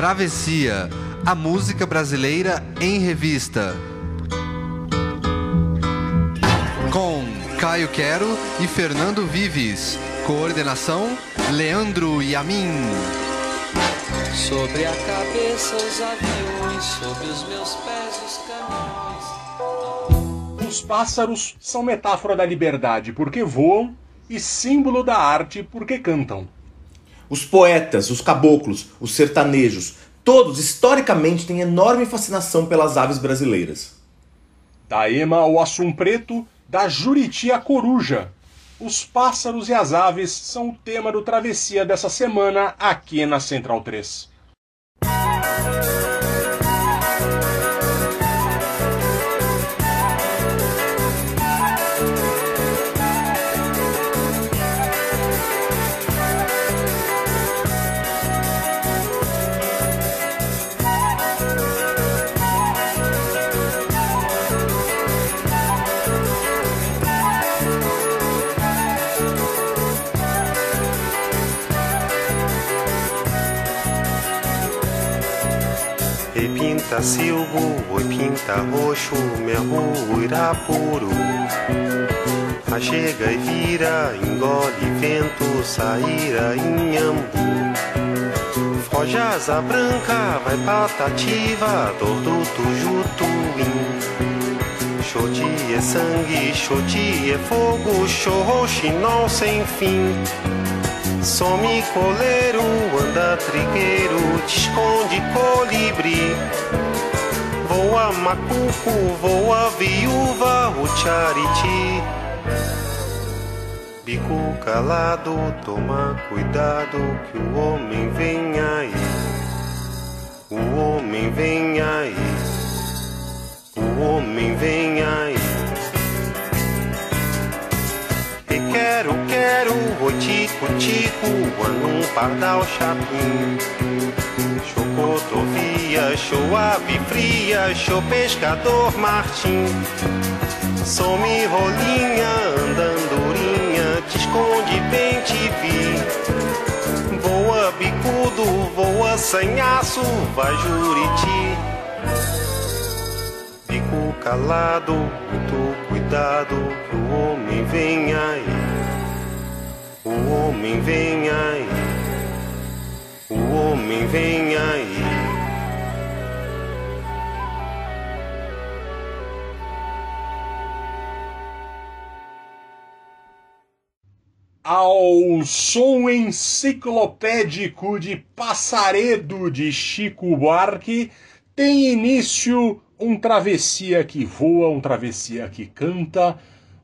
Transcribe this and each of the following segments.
Travessia, a música brasileira em revista. Com Caio Quero e Fernando Vives. Coordenação: Leandro Yamin. Sobre a cabeça os aviões, sobre os meus pés os caminhões. Os pássaros são metáfora da liberdade porque voam e símbolo da arte porque cantam. Os poetas, os caboclos, os sertanejos, todos historicamente têm enorme fascinação pelas aves brasileiras. Da ema ao assum preto, da juriti à coruja. Os pássaros e as aves são o tema do Travessia dessa semana aqui na Central 3. Pinta silvo, oi pinta roxo, merro irapuru. A chega e vira, engole vento, saíra inhambu. Foge asa branca, vai patativa, dor do tujutuim. Xoti é sangue, xoti é fogo, xorroxinol sem fim. Some coleiro, anda trigueiro, te esconde colibri. Voa macuco, voa viúva, o chariti. Bico calado, toma cuidado que o homem vem aí. O homem vem aí. O tico, tico, num pardal chapim. Chocotovia, show ave fria, show pescador Martim. Some rolinha, andandurinha, te esconde bem te vi. Voa bicudo, voa sanhaço, vai juriti. Bico calado, muito cuidado, que o homem vem aí. O homem vem aí. O homem vem aí. Ao som enciclopédico de Passaredo de Chico Buarque, tem início um travessia que voa, um travessia que canta,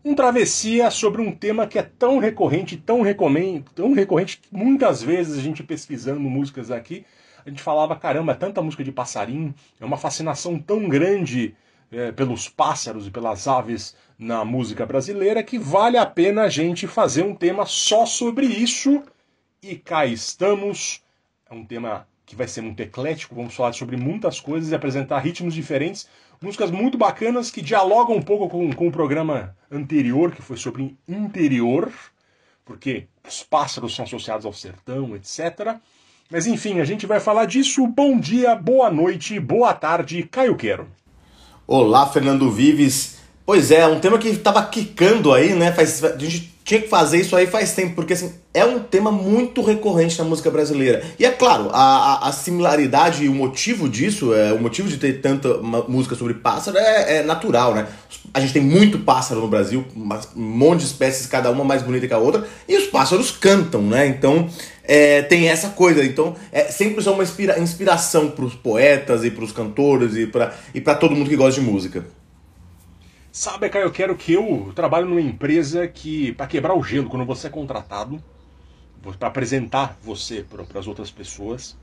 um travessia sobre um tema que é tão recorrente, tão, recomendo, tão recorrente, muitas vezes a gente pesquisando músicas aqui, a gente falava, caramba, tanta música de passarinho, é uma fascinação tão grande é, pelos pássaros e pelas aves na música brasileira que vale a pena a gente fazer um tema só sobre isso. E cá estamos. É um tema que vai ser muito eclético, vamos falar sobre muitas coisas e apresentar ritmos diferentes, músicas muito bacanas que dialogam um pouco com, com o programa anterior, que foi sobre interior, porque os pássaros são associados ao sertão, etc. Mas enfim, a gente vai falar disso. Bom dia, boa noite, boa tarde, Caio Quero. Olá, Fernando Vives. Pois é, um tema que tava quicando aí, né? Faz, a gente tinha que fazer isso aí faz tempo, porque assim, é um tema muito recorrente na música brasileira. E é claro, a, a, a similaridade e o motivo disso, é, o motivo de ter tanta música sobre pássaro é, é, natural, né? A gente tem muito pássaro no Brasil, um monte de espécies, cada uma mais bonita que a outra, e os pássaros cantam, né? Então é, tem essa coisa. Então é sempre uma inspira, inspiração para os poetas e para os cantores e para e todo mundo que gosta de música. Sabe, Caio, eu quero que eu trabalho numa empresa que, para quebrar o gelo, quando você é contratado, para apresentar você para as outras pessoas,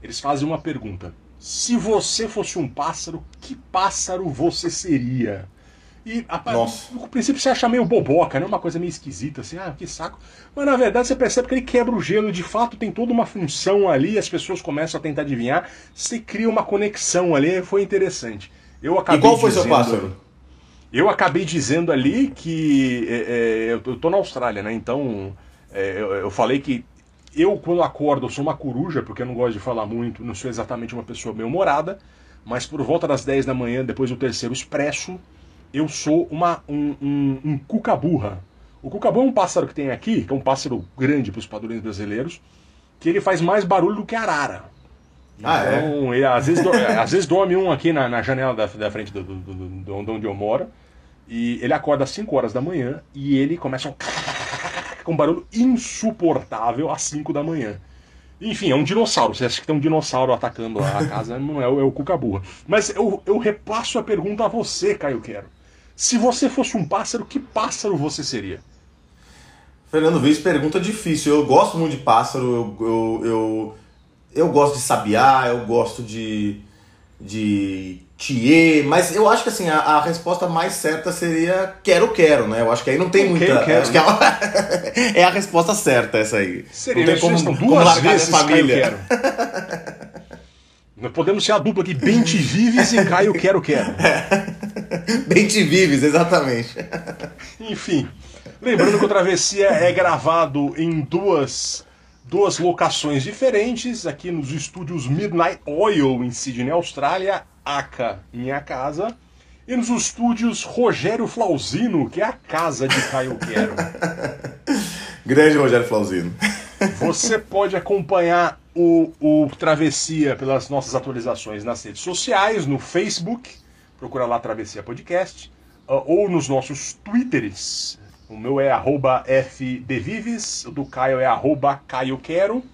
eles fazem uma pergunta. Se você fosse um pássaro, que pássaro você seria? E a, no princípio você acha meio boboca, né? Uma coisa meio esquisita, assim, ah, que saco. Mas na verdade você percebe que ele quebra o gelo, de fato tem toda uma função ali, as pessoas começam a tentar adivinhar, você cria uma conexão ali, foi interessante. Eu acabei e qual foi dizendo... seu pássaro? Eu acabei dizendo ali que é, é, eu tô na Austrália, né? Então é, eu, eu, falei que eu, quando acordo, eu sou uma coruja, porque eu não gosto de falar muito, não sou exatamente uma pessoa bem-humorada, mas por volta das 10 da manhã, depois do terceiro expresso, eu sou uma, um, um, um cuca-burra. O cuca-burra é um pássaro que tem aqui, que é um pássaro grande para os padrões brasileiros, que ele faz mais barulho do que arara. Ah, é? então, ele, às, vezes, do- às vezes dorme um aqui na, na janela da, da frente do, do, do- de onde eu moro, e ele acorda às 5 horas da manhã e ele começa um com um barulho insuportável às 5 da manhã. Enfim, é um dinossauro. Você acha que tem um dinossauro atacando a casa? Não é, o- é o Cucaburra. Mas eu, eu repasso a pergunta a você, Caio Quero. Se você fosse um pássaro, que pássaro você seria? Fernando Vives pergunta difícil. Eu gosto muito de pássaro, eu, eu, eu, eu gosto de sabiá, eu gosto de, de tiê, mas eu acho que assim, a, a resposta mais certa seria quero, quero, né? Eu acho que aí não tem muita. Quero, quero, acho que é, a- é a resposta certa essa aí. Seria, não tem como, duas largar vezes Caio família. Quero. Nós podemos ser a dupla aqui, Bente Vives e Caio Quero Quero. Bem te vives, exatamente. Enfim, lembrando que o Travessia é gravado em duas, duas locações diferentes, aqui nos estúdios Midnight Oil, em Sydney, Austrália, aka minha casa, e nos estúdios Rogério Flauzino, que é a casa de Caio Quero. Grande Rogério Flauzino. Você pode acompanhar o, o Travessia pelas nossas atualizações nas redes sociais, no Facebook, procura lá Travessia Podcast, ah, ou nos nossos Twitters. O meu é arroba FDVives, o do Caio é arroba Caio Quero,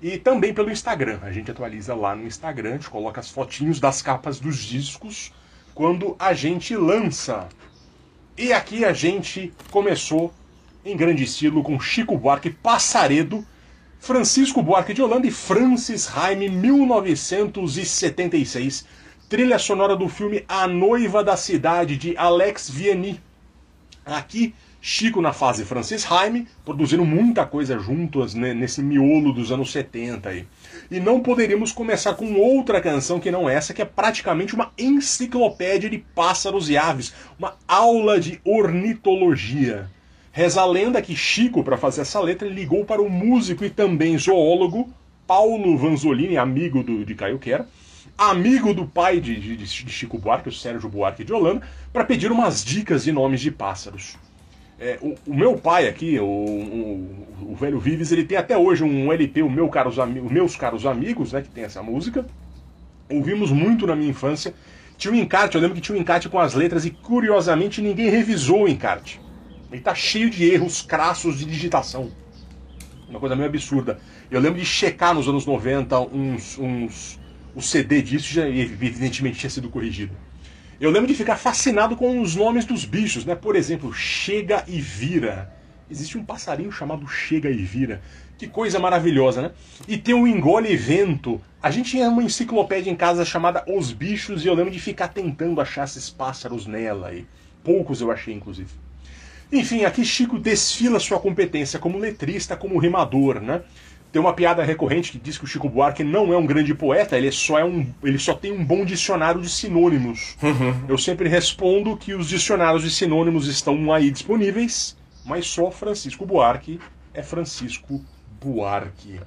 e também pelo Instagram. A gente atualiza lá no Instagram, a gente coloca as fotinhos das capas dos discos quando a gente lança. E aqui a gente começou em grande estilo com Chico Buarque Passaredo, Francisco Buarque de Holanda e Francis Haime, 1976. Trilha sonora do filme A Noiva da Cidade, de Alex Vianney. Aqui, Chico na fase Francis Haime, produzindo muita coisa juntos né, nesse miolo dos anos 70 aí. E não poderíamos começar com outra canção que não essa, que é praticamente uma enciclopédia de pássaros e aves, uma aula de ornitologia. Reza a lenda que Chico, para fazer essa letra, ligou para o músico e também zoólogo Paulo Vanzolini, amigo do, de Caio Quero, amigo do pai de, de- de Chico Buarque, o Sérgio Buarque de Holanda, para pedir umas dicas de nomes de pássaros. É, o, o meu pai aqui, o, o- o velho Vives, ele tem até hoje um LP, o meu caros Meus Caros Amigos, né, que tem essa música. Ouvimos muito na minha infância. Tinha um encarte, eu lembro que tinha um encarte com as letras e curiosamente ninguém revisou o encarte. Ele tá cheio de erros crassos de digitação. Uma coisa meio absurda. Eu lembro de checar nos anos 90 uns, uns, o CD disso já evidentemente tinha sido corrigido. Eu lembro de ficar fascinado com os nomes dos bichos, né? Por exemplo, Chega e Vira. Existe um passarinho chamado Chega e Vira. Que coisa maravilhosa, né? E tem o Engole Vento. A gente tinha uma enciclopédia em casa chamada Os Bichos e eu lembro de ficar tentando achar esses pássaros nela. E poucos eu achei, inclusive. Enfim, aqui Chico desfila sua competência como letrista, como rimador, né? Tem uma piada recorrente que diz que o Chico Buarque não é um grande poeta, ele só é um, ele só tem um bom dicionário de sinônimos. Eu sempre respondo que os dicionários de sinônimos estão aí disponíveis, mas só Francisco Buarque é Francisco Buarque.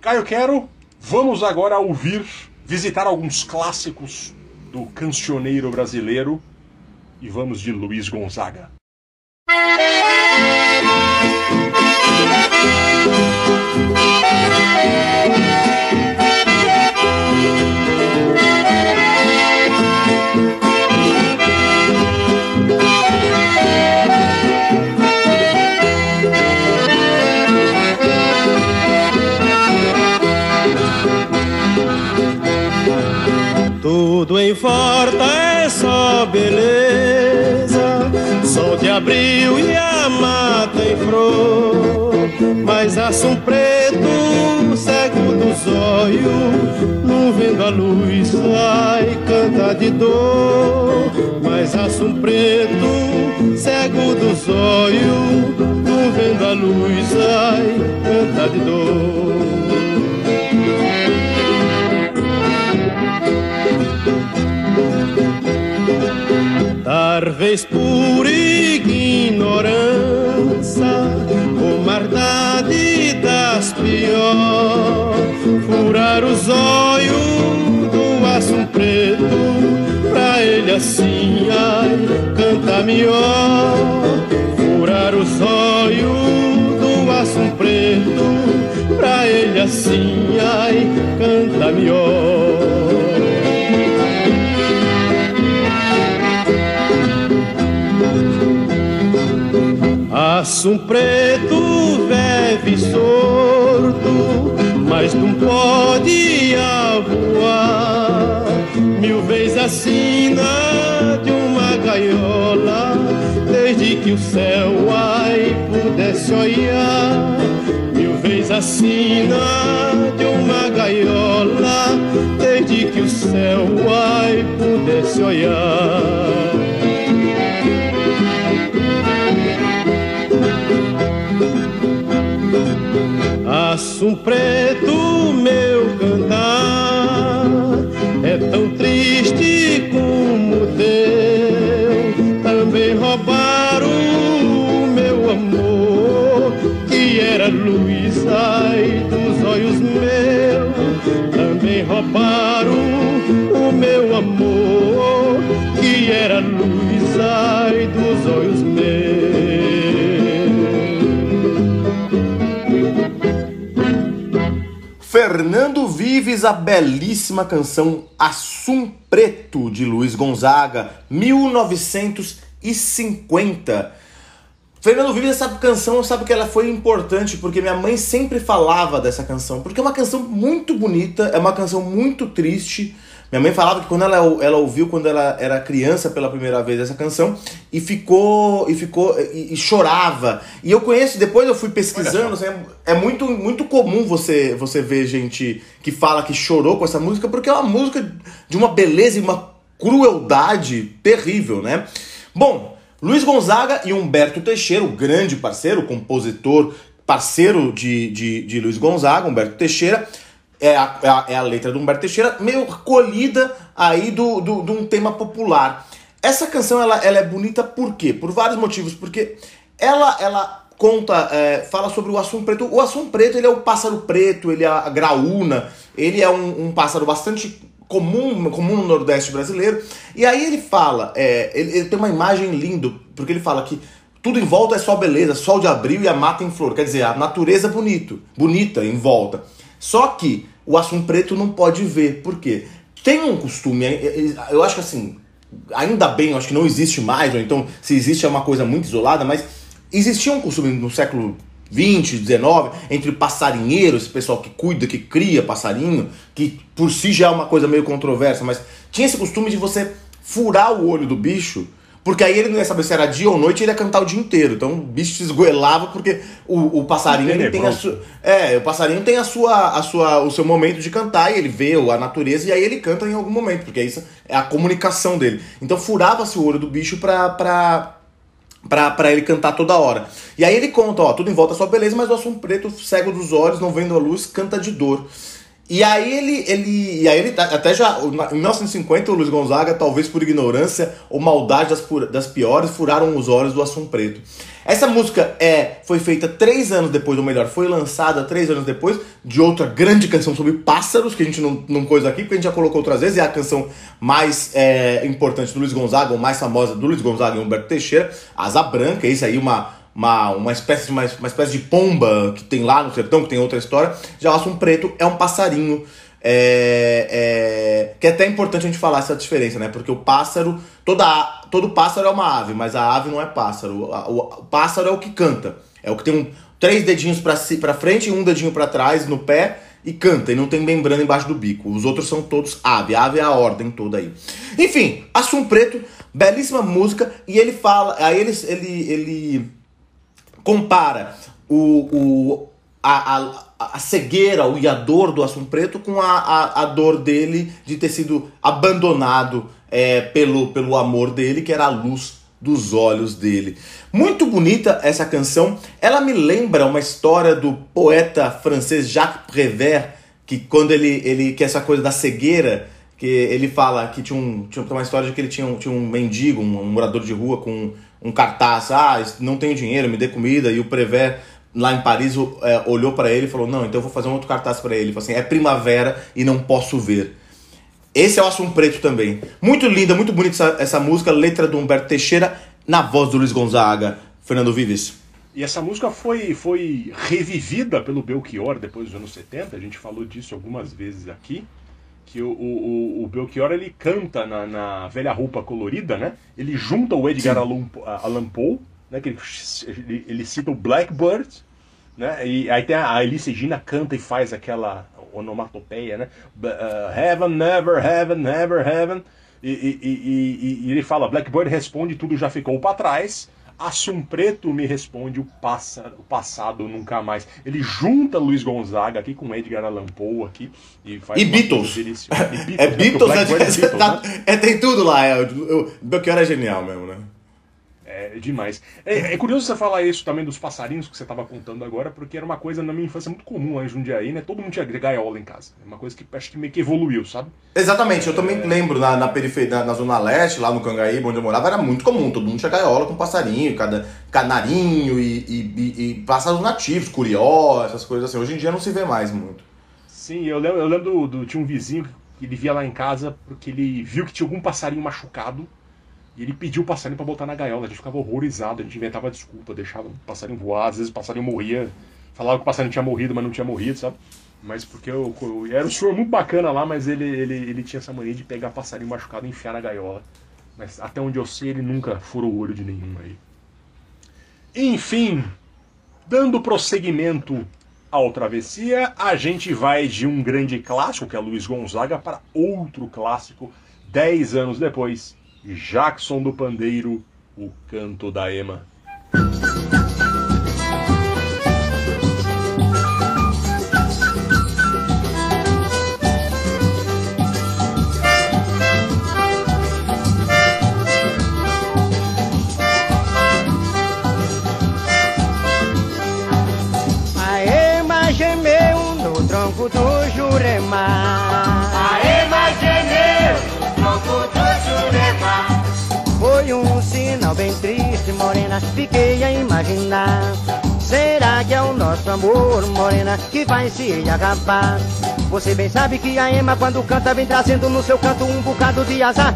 Caio Quero, vamos agora ouvir, visitar alguns clássicos do cancioneiro brasileiro e vamos de Luiz Gonzaga. Tudo em é só beleza, sol de abril e a mata Mas assum preto, cego dos olhos, não vendo a luz, ai, canta de dor. Mas assum preto, cego dos olhos, não vendo a luz, ai, canta de dor. Talvez por ignorância, maldade das melhor furar os olhos do aço preto pra ele assim ai canta melhor. Furar os olhos do aço preto pra ele assim ai canta melhor Aço preto vive sorto, mas não pode voar. Mil vezes assina de uma gaiola, desde que o céu ai pudesse olhar. Mil vezes assina de uma gaiola, desde que o céu ai pudesse olhar. Preto, meu cantar. É tão triste Fernando Vives, a belíssima canção Assum Preto, de Luiz Gonzaga, 1950. Fernando Vives, essa canção, sabe que ela foi importante porque minha mãe sempre falava dessa canção, porque é uma canção muito bonita, é uma canção muito triste. Minha mãe falava que quando ela, ela ouviu quando ela era criança pela primeira vez essa canção e ficou e ficou e, e chorava. E eu conheço, depois eu fui pesquisando, assim, é, é muito muito comum você você ver gente que fala que chorou com essa música porque é uma música de uma beleza e uma crueldade terrível, né? Bom, Luiz Gonzaga e Humberto Teixeira, o grande parceiro, compositor, parceiro de, de, de Luiz Gonzaga, Humberto Teixeira, é a, é a, é a letra do Humberto Teixeira, meio colhida aí do, do, de um tema popular. Essa canção ela, ela é bonita por quê? Por vários motivos. Porque ela, ela conta, é, fala sobre o assunto preto. O assunto preto ele é o pássaro preto, ele é a graúna, ele é um, um pássaro bastante comum, comum no Nordeste brasileiro. E aí ele fala, é, ele, ele tem uma imagem linda, porque ele fala que tudo em volta é só beleza, sol de abril e a mata em flor. Quer dizer, a natureza é bonito, bonita em volta. Só que o assunto preto não pode ver. Por quê? Tem um costume, eu acho que assim, ainda bem, eu acho que não existe mais, ou então se existe é uma coisa muito isolada, mas existia um costume no século 20, 19, entre passarinheiros, pessoal que cuida, que cria passarinho, que por si já é uma coisa meio controversa, mas tinha esse costume de você furar o olho do bicho porque aí ele não ia saber se era dia ou noite, ele ia cantar o dia inteiro. Então o bicho se esgoelava porque o, o passarinho ele tem a sua. É, o passarinho tem a sua, a sua, o seu momento de cantar e ele vê a natureza e aí ele canta em algum momento, porque isso é a comunicação dele. Então furava-se o olho do bicho pra. pra Pra, pra ele cantar toda hora. E aí ele conta, ó, tudo em volta é só beleza, mas o assunto preto, cego dos olhos, não vendo a luz, canta de dor. E aí ele, ele, e aí ele tá, até já, em 1950 o Luiz Gonzaga, talvez por ignorância ou maldade das, das piores, furaram os olhos do Assum Preto. Essa música é, foi feita três anos depois, ou melhor, foi lançada três anos depois de outra grande canção sobre pássaros, que a gente não, não pôs aqui, porque a gente já colocou outras vezes, é a canção mais é, importante do Luiz Gonzaga, ou mais famosa do Luiz Gonzaga e Humberto Teixeira, Asa Branca, isso aí uma uma, uma, espécie de, uma, uma espécie de pomba que tem lá no sertão, que tem outra história. Já o assum preto é um passarinho. É, é, que é até importante a gente falar essa diferença, né? Porque o pássaro, toda, todo pássaro é uma ave, mas a ave não é pássaro. O, o, o pássaro é o que canta. É o que tem um, três dedinhos para si, pra frente e um dedinho para trás no pé e canta, e não tem membrana embaixo do bico. Os outros são todos ave. A ave é a ordem toda aí. Enfim, Assum Preto, belíssima música, e ele fala, aí ele, ele, ele compara o, o, a, a, a cegueira, e a dor do Assum Preto com a, a, a dor dele de ter sido abandonado é, pelo, pelo amor dele, que era a luz dos olhos dele. Muito bonita essa canção. Ela me lembra uma história do poeta francês Jacques Prévert, que quando ele, ele que essa coisa da cegueira, que ele fala que tinha, um, tinha uma história de que ele tinha um, tinha um mendigo, um, um morador de rua com um cartaz, ah, não tenho dinheiro, me dê comida, e o Prever lá em Paris é, olhou para ele e falou: Não, então eu vou fazer um outro cartaz para ele. Ele falou assim: É primavera e não posso ver. Esse é o Assum Preto também. Muito linda, muito bonita essa, essa música, letra do Humberto Teixeira, na voz do Luiz Gonzaga. Fernando Vives. E essa música foi, foi revivida pelo Belchior depois dos anos 70, a gente falou disso algumas vezes aqui, que o, o, o Belchior ele canta na, na velha roupa colorida, né? Ele junta o Edgar Allan, Allan Poe, né? que ele, ele, ele cita o Blackbird, né? E aí tem a, a Alice Regina canta e faz aquela onomatopeia, né? Uh, heaven, never, heaven, never, heaven. E, e, e, e, ele fala, Blackbird responde, tudo já ficou para trás. Assum Preto me responde o, passa, o passado nunca mais. Ele junta Luiz Gonzaga aqui com Edgar Allan Poe aqui e faz e Beatles. E Beatles. É Beatles, né? é, Beatles, né? é, tem tudo lá. É, o Belchior é genial mesmo, né? É demais. É, é, curioso você falar isso também dos passarinhos que você estava contando agora, porque era uma coisa na minha infância muito comum lá em Jundiaí, né? Todo mundo tinha gaiola em casa. É uma coisa que acho que meio que evoluiu, sabe? Exatamente. Eu também lembro na, na periferia, na, na, Zona Leste, lá no Cangaí, onde eu morava, era muito comum. Todo mundo tinha gaiola com passarinho, cada canarinho e, e, e, e pássaros nativos, curió, essas coisas assim. Hoje em dia não se vê mais muito. Sim, eu lembro, eu lembro do, do, tinha um vizinho que ele via lá em casa porque ele viu que tinha algum passarinho machucado e ele pediu o passarinho para botar na gaiola. A gente ficava horrorizado, a gente inventava desculpa, deixava o passarinho voar. Às vezes o passarinho morria, falava que o passarinho tinha morrido, mas não tinha morrido, sabe? Mas porque eu, eu era um senhor muito bacana lá, mas ele, ele, ele tinha essa mania de pegar passarinho machucado e enfiar na gaiola. Mas até onde eu sei, ele nunca furou o olho de nenhum aí. Enfim, dando prosseguimento ao Travessia, a gente vai de um grande clássico, que é Luiz Gonzaga, para outro clássico, dez anos depois, Jackson do Pandeiro, o canto da Ema. Morena, fiquei a imaginar. Será que é o nosso amor, morena, que vai se acabar? Você bem sabe que a Ema, quando canta, vem trazendo no seu canto um bocado de azar.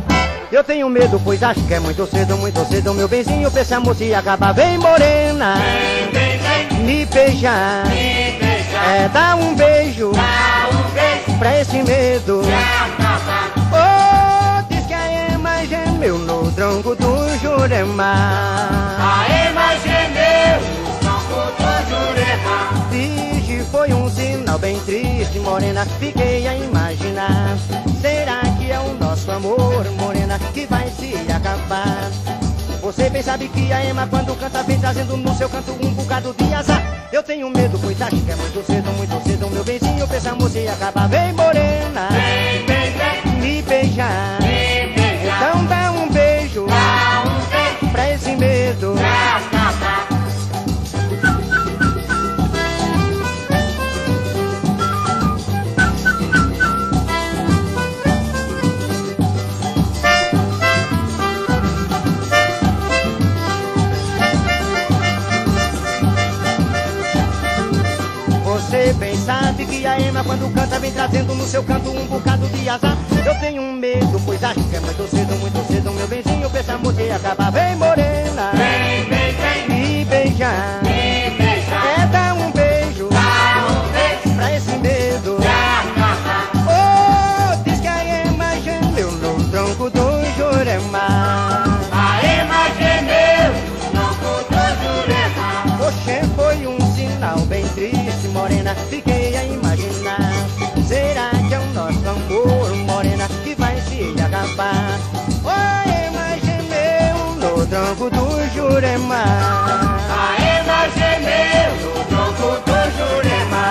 Eu tenho medo, pois acho que é muito cedo, muito cedo, meu benzinho, pra esse amor se acabar. Vem, morena, Vem, vem, vem, me beijar. me beijar. É, dá um beijo Dá um beijo pra esse medo. pra gemeu no tronco do Jurema. A ema gemeu no tronco do Jurema. Que foi um sinal bem triste, morena, fiquei a imaginar. Será que é o nosso amor, morena, que vai se acabar? Você bem sabe que a Ema quando canta vem trazendo no seu canto um bocado de azar. Eu tenho medo, acho que é muito cedo, muito cedo, meu benzinho, pra essa música se acabar. Vem, morena, Vem, vem, vem, me beijar. me pra esse medo. Você bem sabe que a Ema quando canta vem trazendo no seu canto um bocado de azar. Eu tenho um medo, pois acho que é muito cedo, muito cedo, essa música acabar. Vem, morena, Vem, vem, vem, me beijar. Jurema. A ema gemeu no tronco do Jurema.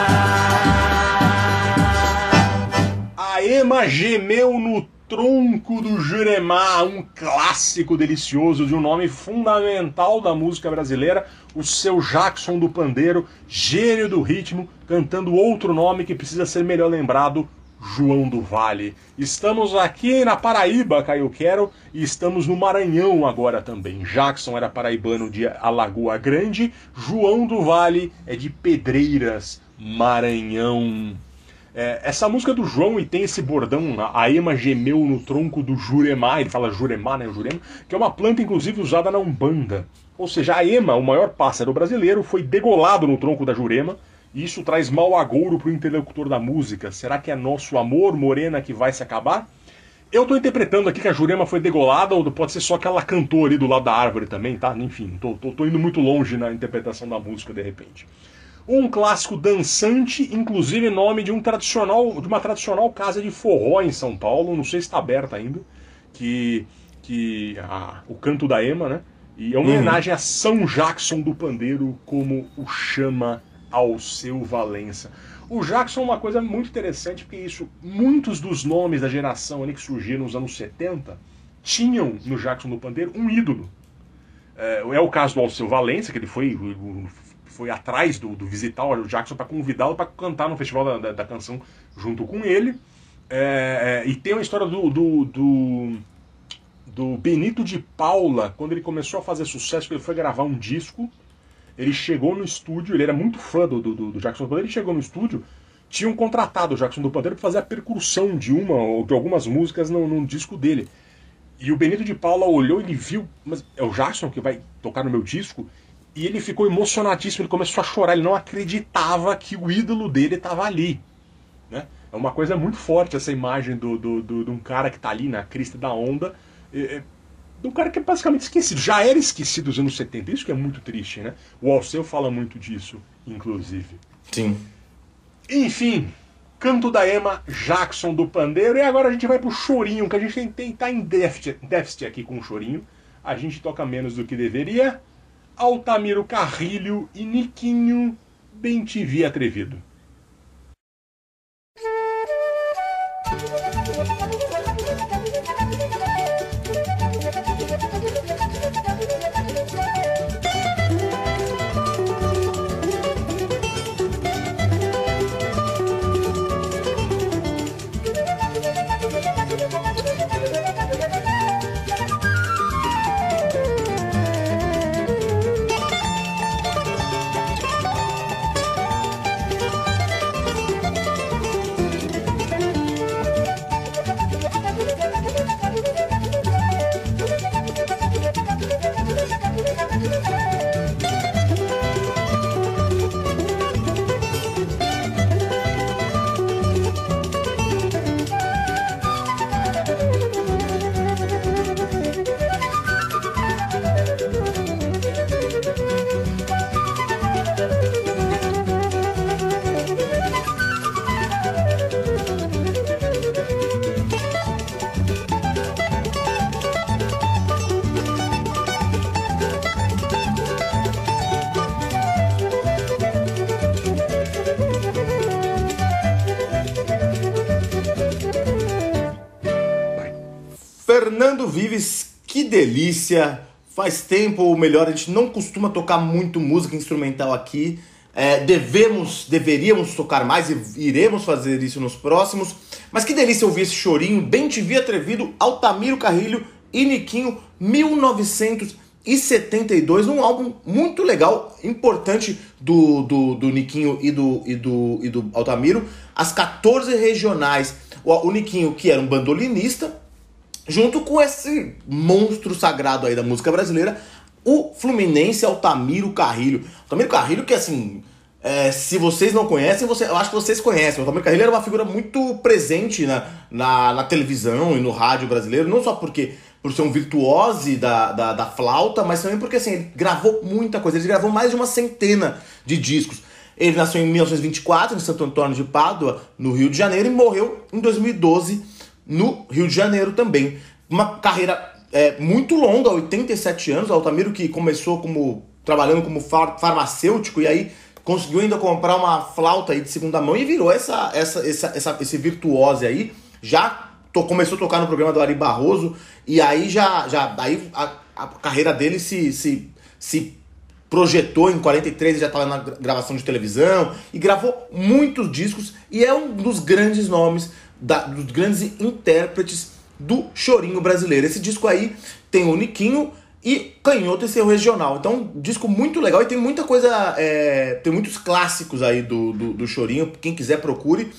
A Ema gemeu no tronco do Juremá, um clássico delicioso de um nome fundamental da música brasileira, o seu Jackson do Pandeiro, gênio do ritmo, cantando outro nome que precisa ser melhor lembrado, João do Vale. Estamos aqui na Paraíba, Caio Quero, e estamos no Maranhão agora também. Jackson era paraibano de Alagoa Grande, João do Vale é de Pedreiras, Maranhão. É, essa música do João e tem esse bordão, a ema gemeu no tronco do Juremá, ele fala Juremá, né, Jurema, que é uma planta inclusive usada na Umbanda. Ou seja, a ema, o maior pássaro brasileiro, foi degolado no tronco da Jurema, isso traz mau agouro para o interlocutor da música. Será que é nosso amor, Morena, que vai se acabar? Eu estou interpretando aqui que a Jurema foi degolada, ou pode ser só que ela cantou ali do lado da árvore também, tá? Enfim, tô, tô, tô indo muito longe na interpretação da música de repente um clássico dançante, inclusive nome de um tradicional, de uma tradicional casa de forró em São Paulo, não sei se está aberta ainda, que que a, o canto da Ema, né? E é uma uhum. homenagem a São Jackson do Pandeiro, como o chama ao seu Valença. O Jackson é uma coisa muito interessante, porque isso, muitos dos nomes da geração ali que surgiram nos anos 70 tinham no Jackson do Pandeiro um ídolo. É, é o caso do Alceu Valença, que ele foi foi atrás do, do visitar o Jackson para convidá-lo para cantar no Festival da, da, da, Canção junto com ele. É, é, e tem uma história do, do, do, do, Benito de Paula, quando ele começou a fazer sucesso, ele foi gravar um disco. Ele chegou no estúdio, ele era muito fã do, do, do Jackson do Pandeiro, ele chegou no estúdio, tinham contratado o Jackson do Pandeiro para fazer a percussão de uma ou de algumas músicas no, no disco dele. E o Benito de Paula olhou ele viu, mas é o Jackson que vai tocar no meu disco? E ele ficou emocionadíssimo, ele começou a chorar, ele não acreditava que o ídolo dele estava ali. Né? É uma coisa muito forte essa imagem do, do, do, de um cara que está ali na crista da onda, um cara que é basicamente esquecido, já era esquecido nos anos 70, isso que é muito triste, né? O Alceu fala muito disso, inclusive. Sim. Enfim, Canto da Ema, Jackson do Pandeiro, e agora a gente vai pro Chorinho, que a gente tem, tá em déficit, déficit aqui com o Chorinho, a gente toca menos do que deveria, Altamiro Carrilho e Niquinho Vi Atrevido. Fernando Vives, que delícia! Faz tempo, ou melhor, a gente não costuma tocar muito música instrumental aqui. É, devemos, deveríamos tocar mais e iremos fazer isso nos próximos. Mas que delícia ouvir esse chorinho, bem te vi atrevido, Altamiro Carrilho e Niquinho, 1972, um álbum muito legal, importante do, do, do Niquinho e do, e, do, e do Altamiro. As 14 regionais, o, o Niquinho, que era um bandolinista, junto com esse monstro sagrado aí da música brasileira, o Fluminense Altamiro Carrilho. Altamiro Carrilho que assim, é, se vocês não conhecem, você, eu acho que vocês conhecem. O Altamiro Carrilho era uma figura muito presente na, na, na televisão e no rádio brasileiro, não só porque por ser um virtuose da, da, da, flauta, mas também porque assim, ele gravou muita coisa. Ele gravou mais de uma centena de discos. Ele nasceu em 1924 em Santo Antônio de Pádua, no Rio de Janeiro, e morreu em 2012 no Rio de Janeiro também. Uma carreira é, muito longa, 87 anos. Altamiro que começou como trabalhando como far, farmacêutico e aí conseguiu ainda comprar uma flauta aí de segunda mão e virou essa, essa, essa, essa esse virtuose aí. Já to, começou a tocar no programa do Ari Barroso e aí já, já aí a, a carreira dele se, se, se projetou em 43, já estava na gravação de televisão e gravou muitos discos e é um dos grandes nomes da- dos grandes intérpretes do chorinho brasileiro. Esse disco aí tem o Niquinho e Canhoto e seu regional. Então, um disco muito legal e tem muita coisa. é, tem muitos clássicos aí do, do, do chorinho. Quem quiser, procure.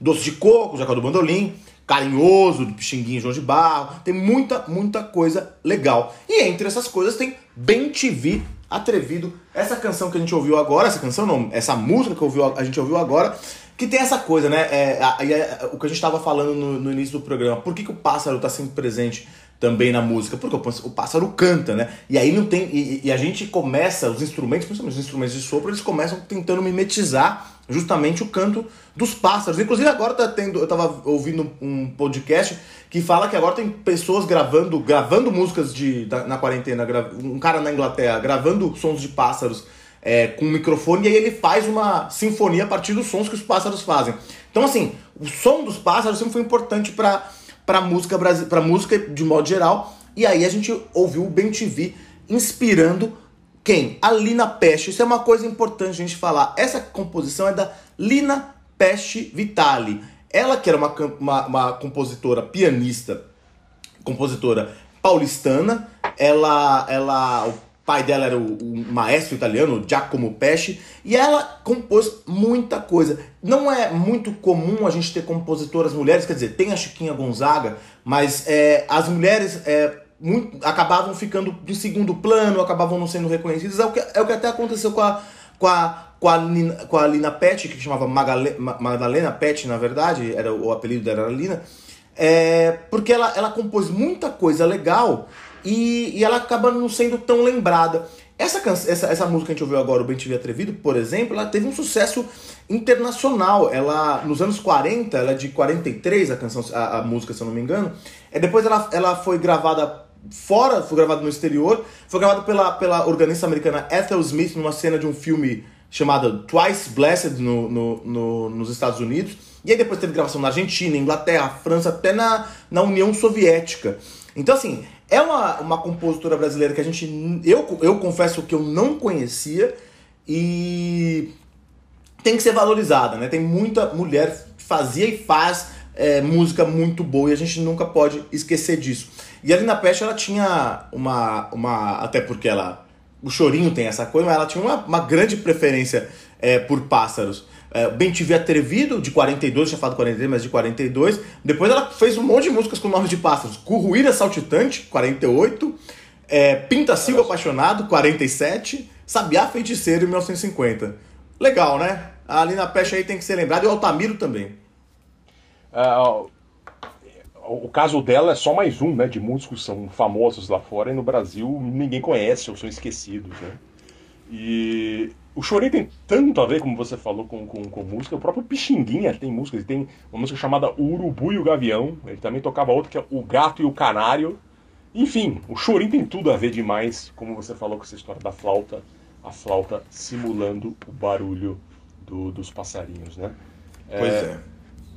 Doce de Coco, Jacal do Bandolim, Carinhoso, do Pixinguinho João de Barro. Tem muita, muita coisa legal. E entre essas coisas tem Bem TV Atrevido. Essa canção que a gente ouviu agora, essa canção não, essa música que a gente ouviu agora, que tem essa coisa, né? É, e é, o que a gente estava falando no, no início do programa. Por que, que o pássaro está sempre presente também na música? Porque o, o pássaro canta, né? E aí não tem. E, e a gente começa, os instrumentos, principalmente os instrumentos de sopro, eles começam tentando mimetizar justamente o canto dos pássaros. Inclusive agora tá tendo, eu tava ouvindo um podcast que fala que agora tem pessoas gravando, gravando músicas de da- na quarentena, um cara na Inglaterra gravando sons de pássaros é, com um microfone e aí ele faz uma sinfonia a partir dos sons que os pássaros fazem. Então assim, o som dos pássaros sempre foi importante para para música para música de modo geral. E aí a gente ouviu o Ben TV inspirando quem? A Lina Pesce. Isso é uma coisa importante a gente falar. Essa composição é da Lina Pesce Vitali. Ela que era uma, uma, uma compositora, pianista, compositora paulistana. Ela, ela, pai dela era o, o maestro italiano, Giacomo Pesce, e ela compôs muita coisa. Não é muito comum a gente ter compositoras mulheres, quer dizer, tem a Chiquinha Gonzaga, mas é, as mulheres é, muito- acabavam ficando de segundo plano, acabavam não sendo reconhecidas. É o que, é o que até aconteceu com a, com a, com a, Lina, com a Lina Pet, que chamava Magale, Ma- Madalena Pet, na verdade, era o apelido dela era Lina, é, porque ela, ela compôs muita coisa legal e, e ela acaba não sendo tão lembrada. Essa, essa, essa música que a gente ouviu agora, o Bem Te Vi Atrevido, por exemplo, ela teve um sucesso internacional. Ela, nos anos 40, ela é de 43, a canção, a, a música, se eu não me engano. É, depois ela, ela foi gravada fora, foi gravada no exterior, foi gravada pela, pela organista americana Ethel Smith numa cena de um filme chamado Twice Blessed no, no, no- nos Estados Unidos. E aí depois teve gravação na Argentina, Inglaterra, França, até na, na União Soviética. Então, assim, é uma, uma compositora brasileira que a gente. Eu, eu confesso que eu não conhecia e tem que ser valorizada, né? Tem muita mulher que fazia e faz é, música muito boa e a gente nunca pode esquecer disso. E a Lina Peste, ela tinha uma, uma. Até porque ela. O chorinho tem essa coisa, mas ela tinha uma, uma grande preferência é, por pássaros. É, Bem Vi Atrevido, de 42, tinha falado 43, mas de 42. Depois ela fez um monte de músicas com nomes de pássaros. Curruíra Saltitante, 48. É, Pinta Silva Apaixonado, 47. Sabiá Feiticeiro, 1950. Legal, né? A Alina Peste aí tem que ser lembrada e o Altamiro também. Ah, o- caso dela é só mais um, né? De músicos são famosos lá fora e no Brasil ninguém conhece ou são esquecidos, né? E o Chorei tem tanto a ver, como você falou, com, com, com música. O próprio Pixinguinha tem música. Ele tem uma música chamada O Urubu e o Gavião. Ele também tocava outra que é O Gato e o Canário. Enfim, o Chorim tem tudo a ver demais, como você falou com essa história da flauta. A flauta simulando o barulho do- dos passarinhos, né? Pois é.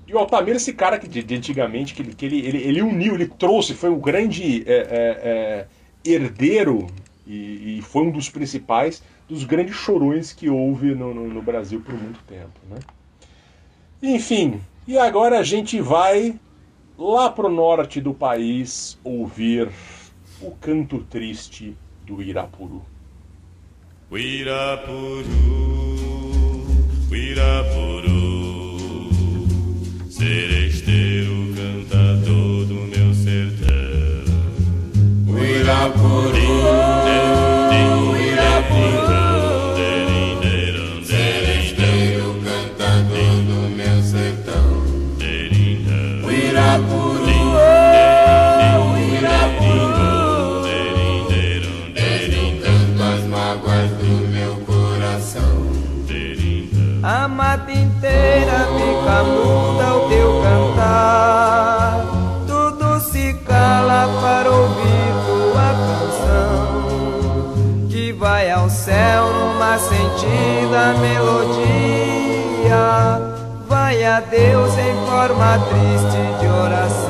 E o Altamiro, esse cara que de, de antigamente, que, ele, que ele, ele, ele uniu, ele trouxe, foi o grande é, é, é, herdeiro e, e foi um dos principais dos grandes chorões que houve no, no, no Brasil por muito tempo. Né? Enfim, e agora a gente vai lá pro norte do país ouvir o canto triste do Irapuru. Uirapuru, Uirapuru, seresteiro cantador do meu sertão. Uirapuru, Uirapuru, sentida melodia. Vai a Deus em forma triste de oração.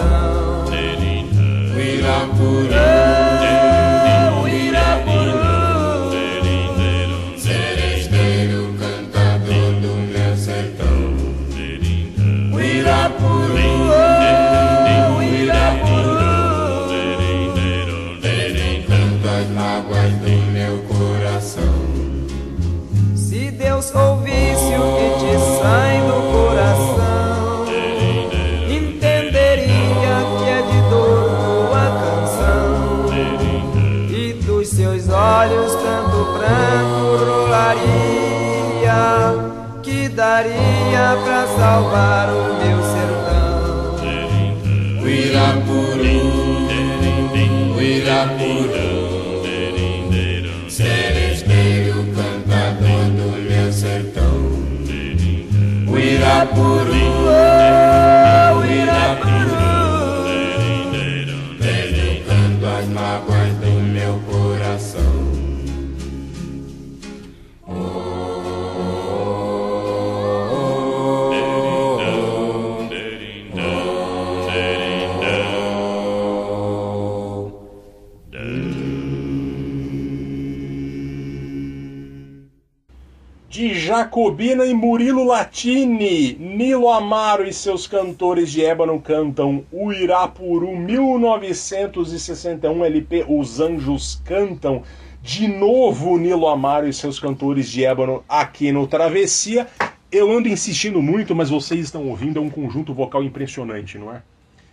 Murilo Latini, Nilo Amaro e seus cantores de ébano cantam O Irapuru 1961 LP Os Anjos Cantam. De novo Nilo Amaro e seus cantores de ébano aqui no Travessia. Eu ando insistindo muito, mas vocês estão ouvindo, é um conjunto vocal impressionante, não é?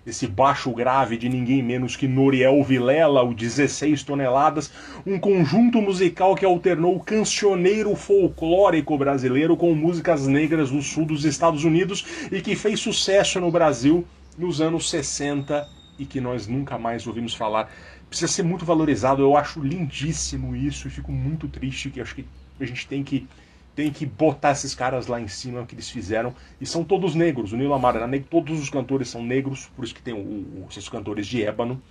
Esse baixo grave de ninguém menos que Noriel Vilela, o 16 toneladas, um conjunto musical que alternou o cancioneiro folclórico brasileiro com músicas negras do sul dos Estados Unidos e que fez sucesso no Brasil nos anos 60 e que nós nunca mais ouvimos falar. Precisa ser muito valorizado, eu acho lindíssimo isso e fico muito triste que acho que a gente tem que tem que botar esses caras lá em cima que eles fizeram. E são todos negros. O Nilo Amaro era negro, todos os cantores são negros, por isso que tem o, o, esses cantores de ébano.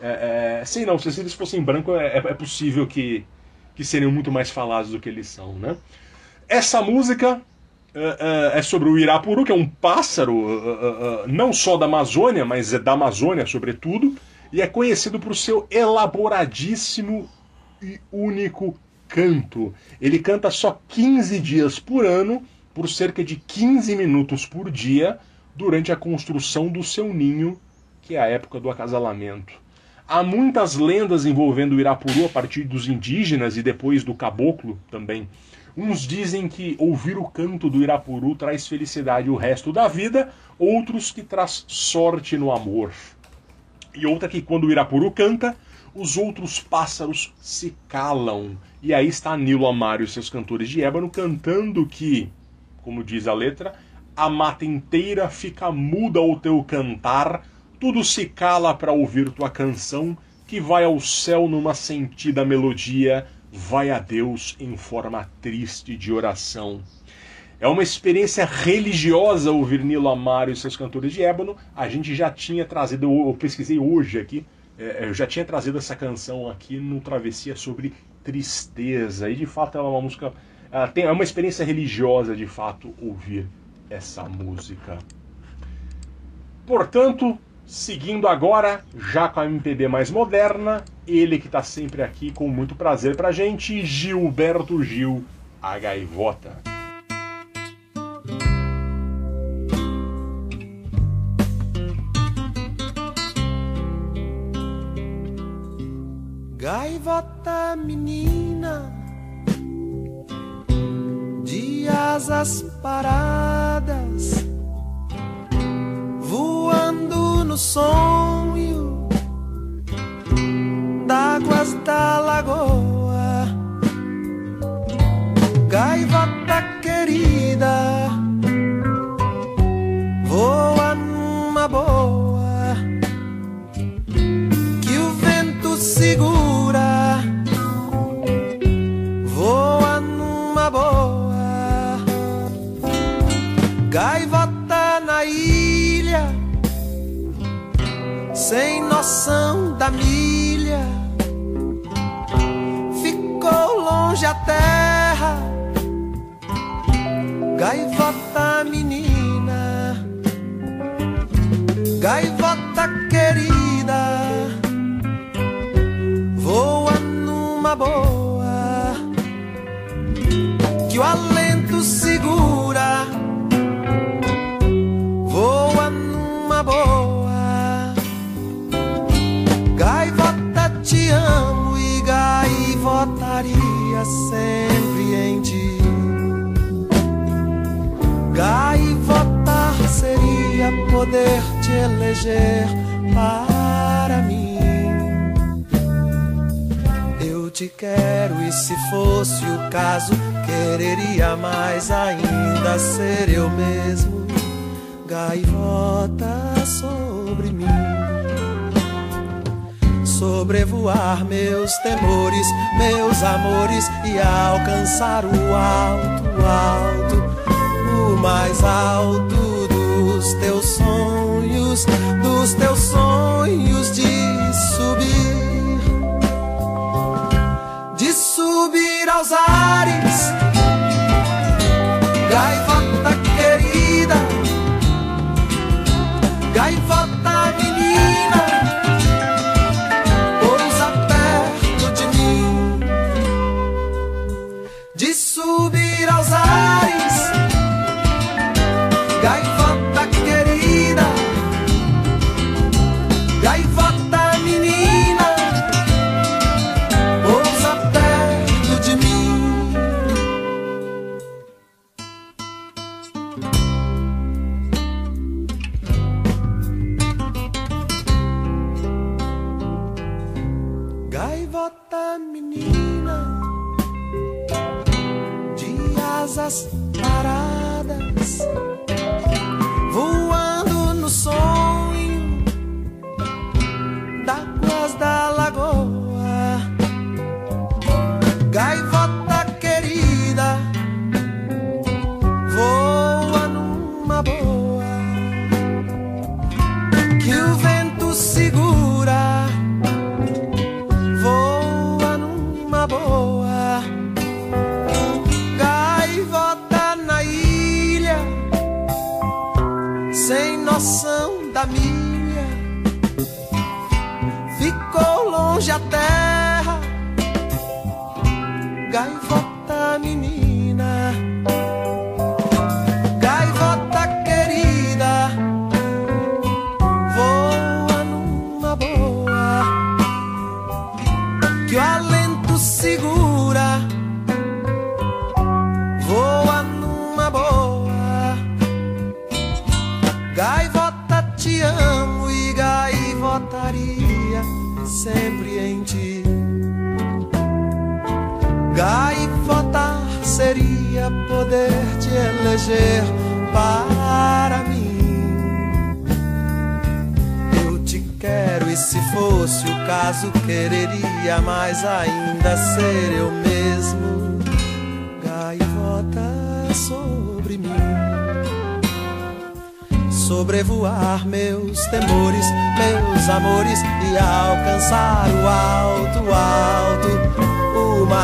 É, é, sim, não, se eles fossem branco, é, é, possível que, que seriam muito mais falados do que eles são, né? Essa música é, é sobre o Irapuru, que é um pássaro, não só da Amazônia, mas é da Amazônia, sobretudo, e é conhecido por seu elaboradíssimo e único canto. Ele canta só 15 dias por ano, por cerca de 15 minutos por dia, durante a construção do seu ninho, que é a época do acasalamento. Há muitas lendas envolvendo o Irapuru a partir dos indígenas e depois do caboclo também. Uns dizem que ouvir o canto do Irapuru traz felicidade o resto da vida, outros que traz sorte no amor. E outra que quando o Irapuru canta, os outros pássaros se calam. E aí está Nilo Amaro e seus cantores de ébano cantando que, como diz a letra, a mata inteira fica muda ao teu cantar, tudo se cala para ouvir tua canção, que vai ao céu numa sentida melodia, vai a Deus em forma triste de oração. É uma experiência religiosa ouvir Nilo Amaro e seus cantores de ébano. A gente já tinha trazido, eu pesquisei hoje aqui, é, eu já tinha trazido essa canção aqui no Travessia sobre tristeza. E de fato ela é uma música. Ela tem, é uma experiência religiosa de fato ouvir essa música. Portanto, seguindo agora, já com a MPB mais moderna, ele que está sempre aqui com muito prazer pra gente, Gilberto Gil, a gaivota. Gaivota menina. De asas paradas, voando no sonho. D'águas da lagoa.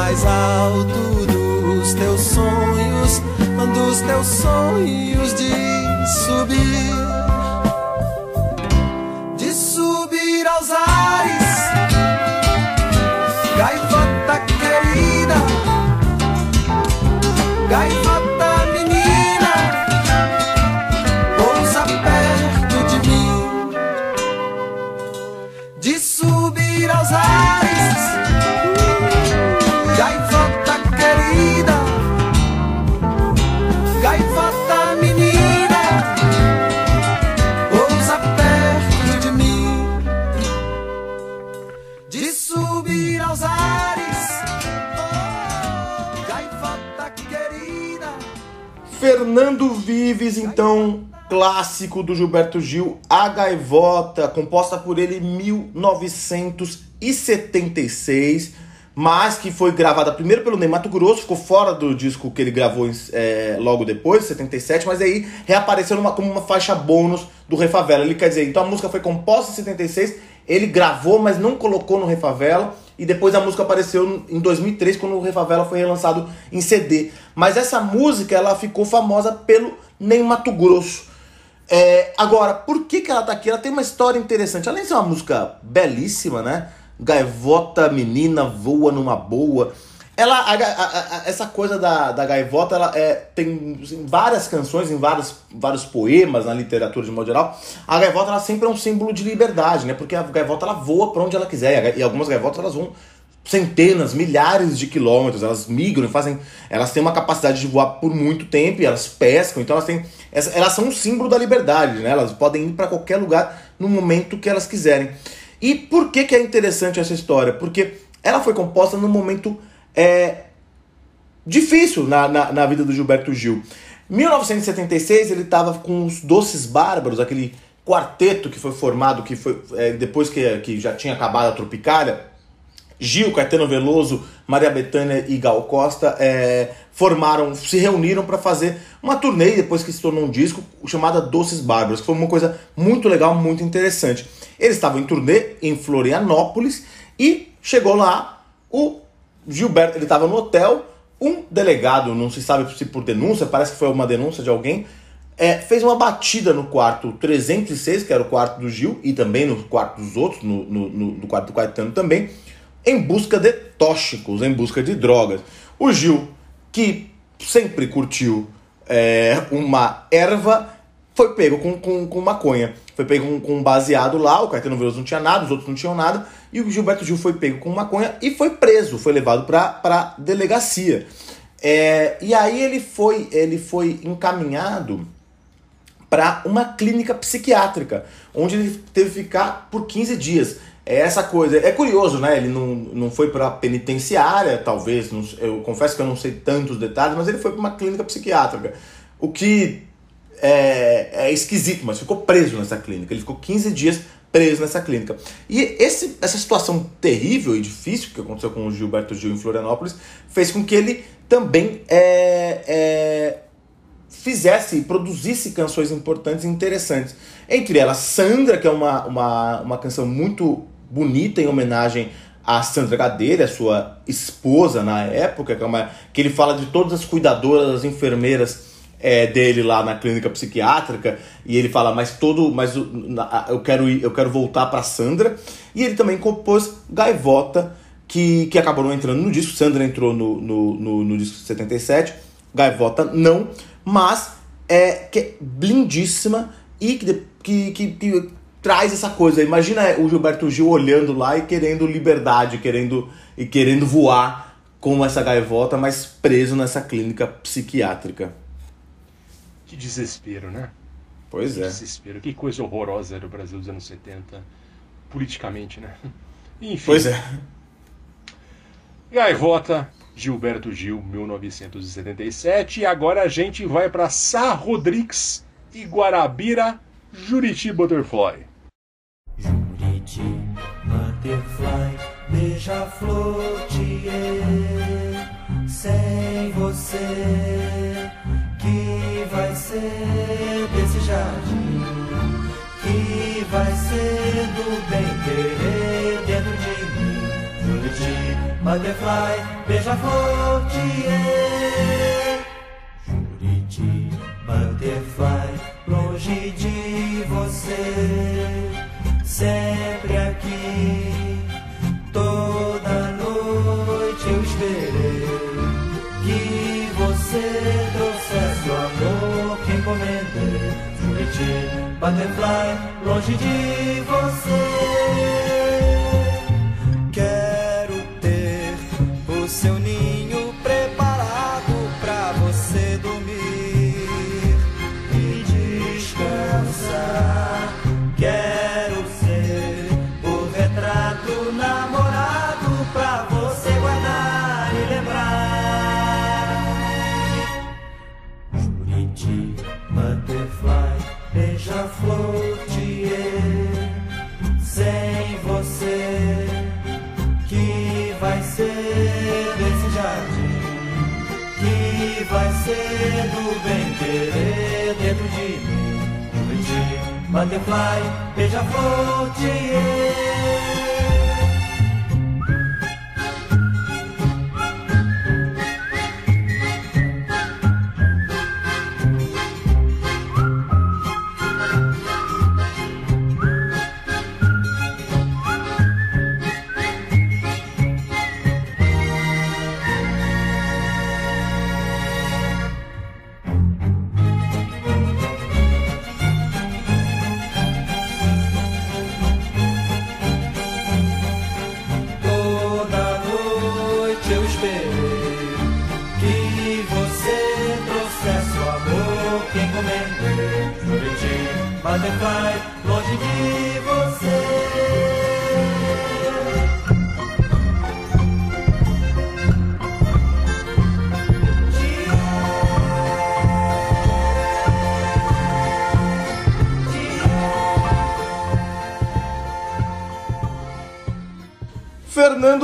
Mais alto dos teus sonhos, dos teus sonhos de subir Fernando Vives, então, clássico do Gilberto Gil, A Gaivota, composta por ele em 1976, mas que foi gravada primeiro pelo Ney Mato Grosso, ficou fora do disco que ele gravou é, logo depois, 77, mas aí reapareceu numa, como uma faixa bônus do Refavela. Ele quer dizer, então a música foi composta em 76, ele gravou, mas não colocou no Refavela, e depois a música apareceu em 2003, quando o Refavela foi relançado em CD. Mas essa música, ela ficou famosa pelo Ney Mato Grosso. É, agora, por que, que ela tá aqui? Ela tem uma história interessante. Além de ser uma música belíssima, né? Gaivota, menina, voa numa boa. Ela, a- a- a- essa coisa da, da gaivota, ela é, tem em várias canções, em vários, vários poemas na literatura de modo geral. A gaivota ela sempre é um símbolo de liberdade, né? Porque a gaivota ela voa para onde ela quiser. E algumas gaivotas elas vão centenas, milhares de quilômetros, elas migram, fazem, elas têm uma capacidade de voar por muito tempo elas pescam, então elas têm, elas são um símbolo da liberdade, né? Elas podem ir para qualquer lugar no momento que elas quiserem. E por que que é interessante essa história? Porque ela foi composta num momento é, difícil na, na, na vida do Gilberto Gil. 1976 ele estava com os Doces Bárbaros, aquele quarteto que foi formado, que foi é, depois que, que já tinha acabado a Tropicália. Gil, Caetano Veloso, Maria Bethânia e Gal Costa é, formaram, se reuniram para fazer uma turnê depois que se tornou um disco chamada Doces Bárbaros, que foi uma coisa muito legal, muito interessante. Eles estavam em turnê em Florianópolis e chegou lá o Gilberto, ele estava no hotel, um delegado, não se sabe se por denúncia, parece que foi uma denúncia de alguém, é, fez uma batida no quarto 306, que era o quarto do Gil, e também no quarto dos outros, no, no, no quarto do Caetano também, em busca de tóxicos, em busca de drogas. O Gil, que sempre curtiu é, uma erva, foi pego com, com, com maconha. Foi pego com, com baseado lá, o Caetano Veloso não tinha nada, os outros não tinham nada, e o Gilberto Gil foi pego com maconha e foi preso, foi levado para delegacia. É, e aí ele foi, ele foi encaminhado para uma clínica psiquiátrica, onde ele teve que ficar por 15 dias. É essa coisa. É curioso, né? Ele não, não foi para penitenciária, talvez. Não, eu confesso que eu não sei tantos detalhes, mas ele foi para uma clínica psiquiátrica. O que é, é esquisito, mas ficou preso nessa clínica. Ele ficou 15 dias preso nessa clínica. E esse, essa situação terrível e difícil que aconteceu com o Gilberto Gil em Florianópolis fez com que ele também é, é, fizesse, produzisse canções importantes e interessantes. Entre elas, Sandra, que é uma, uma, uma canção muito bonita em homenagem a Sandra Gadeira, sua esposa na época, que, é uma, que ele fala de todas as cuidadoras, as enfermeiras é, dele lá na clínica psiquiátrica e ele fala mas todo mas eu quero ir, eu quero voltar para Sandra e ele também compôs Gaivota que, que acabou não entrando no disco Sandra entrou no, no, no, no disco 77 Gaivota não mas é que é lindíssima e que, que, que, que traz essa coisa. Imagina o Gilberto Gil olhando lá e querendo liberdade, querendo e querendo voar como essa gaivota, mas preso nessa clínica psiquiátrica. Que desespero, né? Pois que é. Desespero. Que coisa horrorosa era o Brasil dos anos 70, politicamente, né? Enfim. Pois é. Gaivota, Gilberto Gil, 1977. E agora a gente vai para Sá Rodrigues e Guarabira, Juriti Butterfly. Juriti Butterfly, beija-flor, sem você, vai ser desse jardim, que vai ser do bem querer dentro de mim. Juriti Butterfly, beija-flor, Juriti Butterfly, longe de você, sempre Juriti Butterfly, longe de você. Butterfly, beija-flor, Toda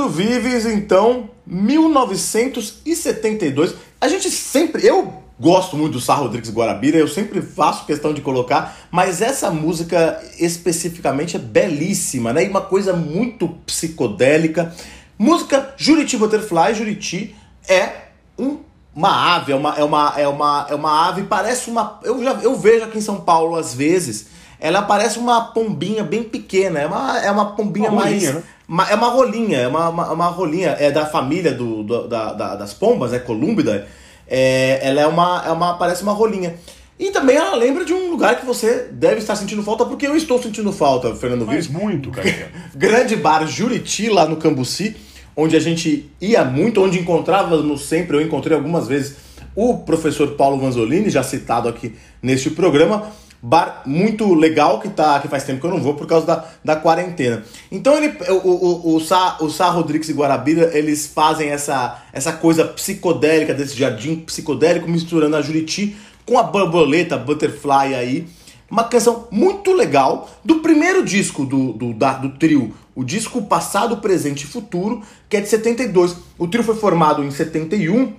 Vives, então, 1972. A gente sempre. Eu gosto muito do Sá Rodrigues Guarabira, eu sempre faço questão de colocar, mas essa música especificamente é belíssima, né? E uma coisa muito psicodélica. Música Juriti Butterfly, Juriti é um, uma ave, é uma, é, uma, é, uma, é uma ave, parece uma. Eu, já, eu vejo aqui em São Paulo às vezes. Ela parece uma pombinha bem pequena, é uma, é uma pombinha Uma mais. né? É uma rolinha, é uma, uma, uma rolinha, é da família do, do- da, da- das pombas, é colúmbida. É, ela é uma, é uma, parece uma rolinha. E também ela lembra de um lugar que você deve estar sentindo falta, porque eu estou sentindo falta, Fernando Mas Vives. muito, cara. Grande bar Juriti, lá no Cambuci, onde a gente ia muito, onde encontrávamos sempre, eu encontrei algumas vezes o professor Paulo Vanzolini, já citado aqui neste programa. Bar muito legal que, tá, que faz tempo que eu não vou por causa da, da quarentena. Então ele, o, o, o, Sá, o Sá Rodrigues e Guarabira, eles fazem essa, essa coisa psicodélica desse jardim psicodélico, misturando a Juriti com a borboleta, butterfly aí. Uma canção muito legal do primeiro disco do, do, da- do trio, o disco Passado, Presente e Futuro, que é de 72. O trio foi formado em 71.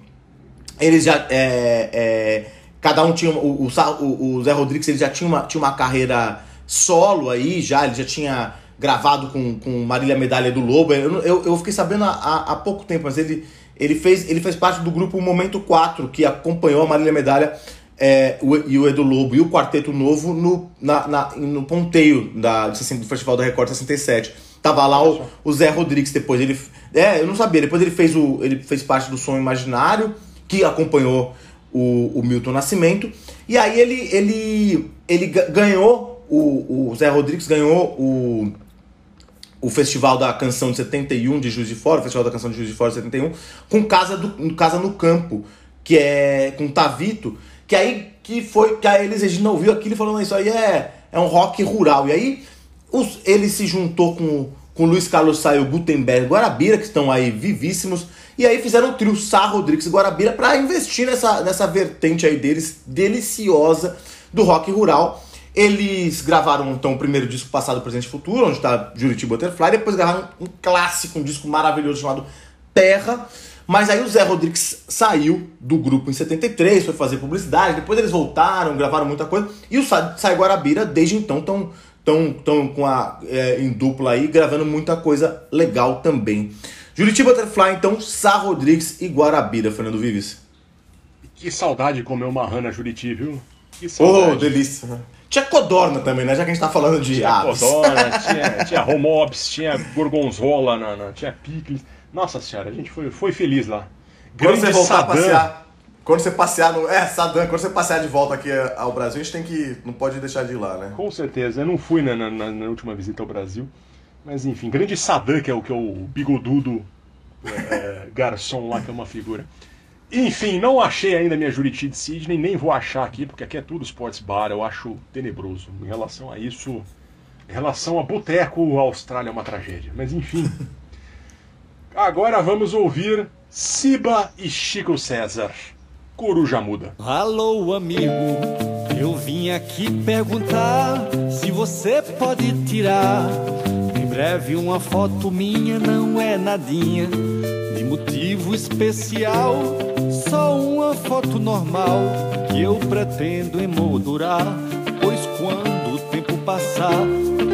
Eles já. é, é, cada um tinha. O, o, o- Zé Rodrigues ele já tinha uma, tinha uma carreira solo aí, já. Ele já tinha gravado com, com Marília Medalha do Lobo. Eu, eu, eu fiquei sabendo há, há- pouco tempo, mas ele, ele, fez, ele fez parte do grupo Momento 4, que acompanhou a Marília Medalha é, o- e o Edu Lobo e o Quarteto Novo no, na, na- no ponteio da, de 60 do Festival da Record 67. Tava lá o, o Zé Rodrigues depois. Ele, é, eu não sabia. Depois ele fez, o, ele fez parte do Som Imaginário, que acompanhou o, o Milton Nascimento. E aí ele, ele, ele ga- ganhou, o, o Zé Rodrigues ganhou o, o Festival da Canção de 71 de Juiz de Fora, o Festival da Canção de Juiz de Fora de 71, com Casa, do, Casa no Campo, que é com Tavito, que aí que foi, que a Elis Regina ouviu aquilo e falou, "Não, isso aí é, é um rock rural. E aí os, ele se juntou com, com Luiz Carlos Saio Gutenberg Guarabira, que estão aí vivíssimos, e aí fizeram o trio Sá Rodrigues e Guarabira para investir nessa, nessa vertente aí deles, deliciosa do rock rural. Eles gravaram então o primeiro disco Passado, Presente e Futuro, onde tá Juriti Butterfly, depois gravaram um clássico, um disco maravilhoso chamado Terra. Mas aí o Zé Rodrigues saiu do grupo em 73, foi fazer publicidade, depois eles voltaram, gravaram muita coisa, e o Sa- Sai Guarabira, desde então, estão tão, tão com a, é, em dupla aí, gravando muita coisa legal também. Juriti Butterfly, então, Sá Rodrigues e Guarabira, Fernando Vives. Que saudade de comer uma rana Juriti, viu? Que Oh, saudade. delícia. Tinha codorna também, né? Já que a gente tá falando de Tinha aves. codorna, tinha, tinha tinha gorgonzola, na, na- tinha picles. Nossa senhora, a gente foi, foi feliz lá. Quando você voltar Saddam. a passear. Quando você passear no. É, Saddam, quando você passear de volta aqui ao Brasil, a gente tem que. Não pode deixar de ir lá, né? Com certeza. Eu não fui na, na- na- na última visita ao Brasil. Mas enfim, grande Saddam, que é o, que é o bigodudo é, garçom lá, que é uma figura. Enfim, não achei ainda minha Juriti de Sydney, nem vou achar aqui, porque aqui é tudo sports bar, eu acho tenebroso. Em relação a isso, em relação a boteco, a Austrália é uma tragédia. Mas enfim. Agora vamos ouvir Siba e Chico César. Coruja Muda. Alô, amigo, eu vim aqui perguntar se você pode tirar breve uma foto minha, não é nadinha de motivo especial, só uma foto normal que eu pretendo emoldurar, pois quando o tempo passar,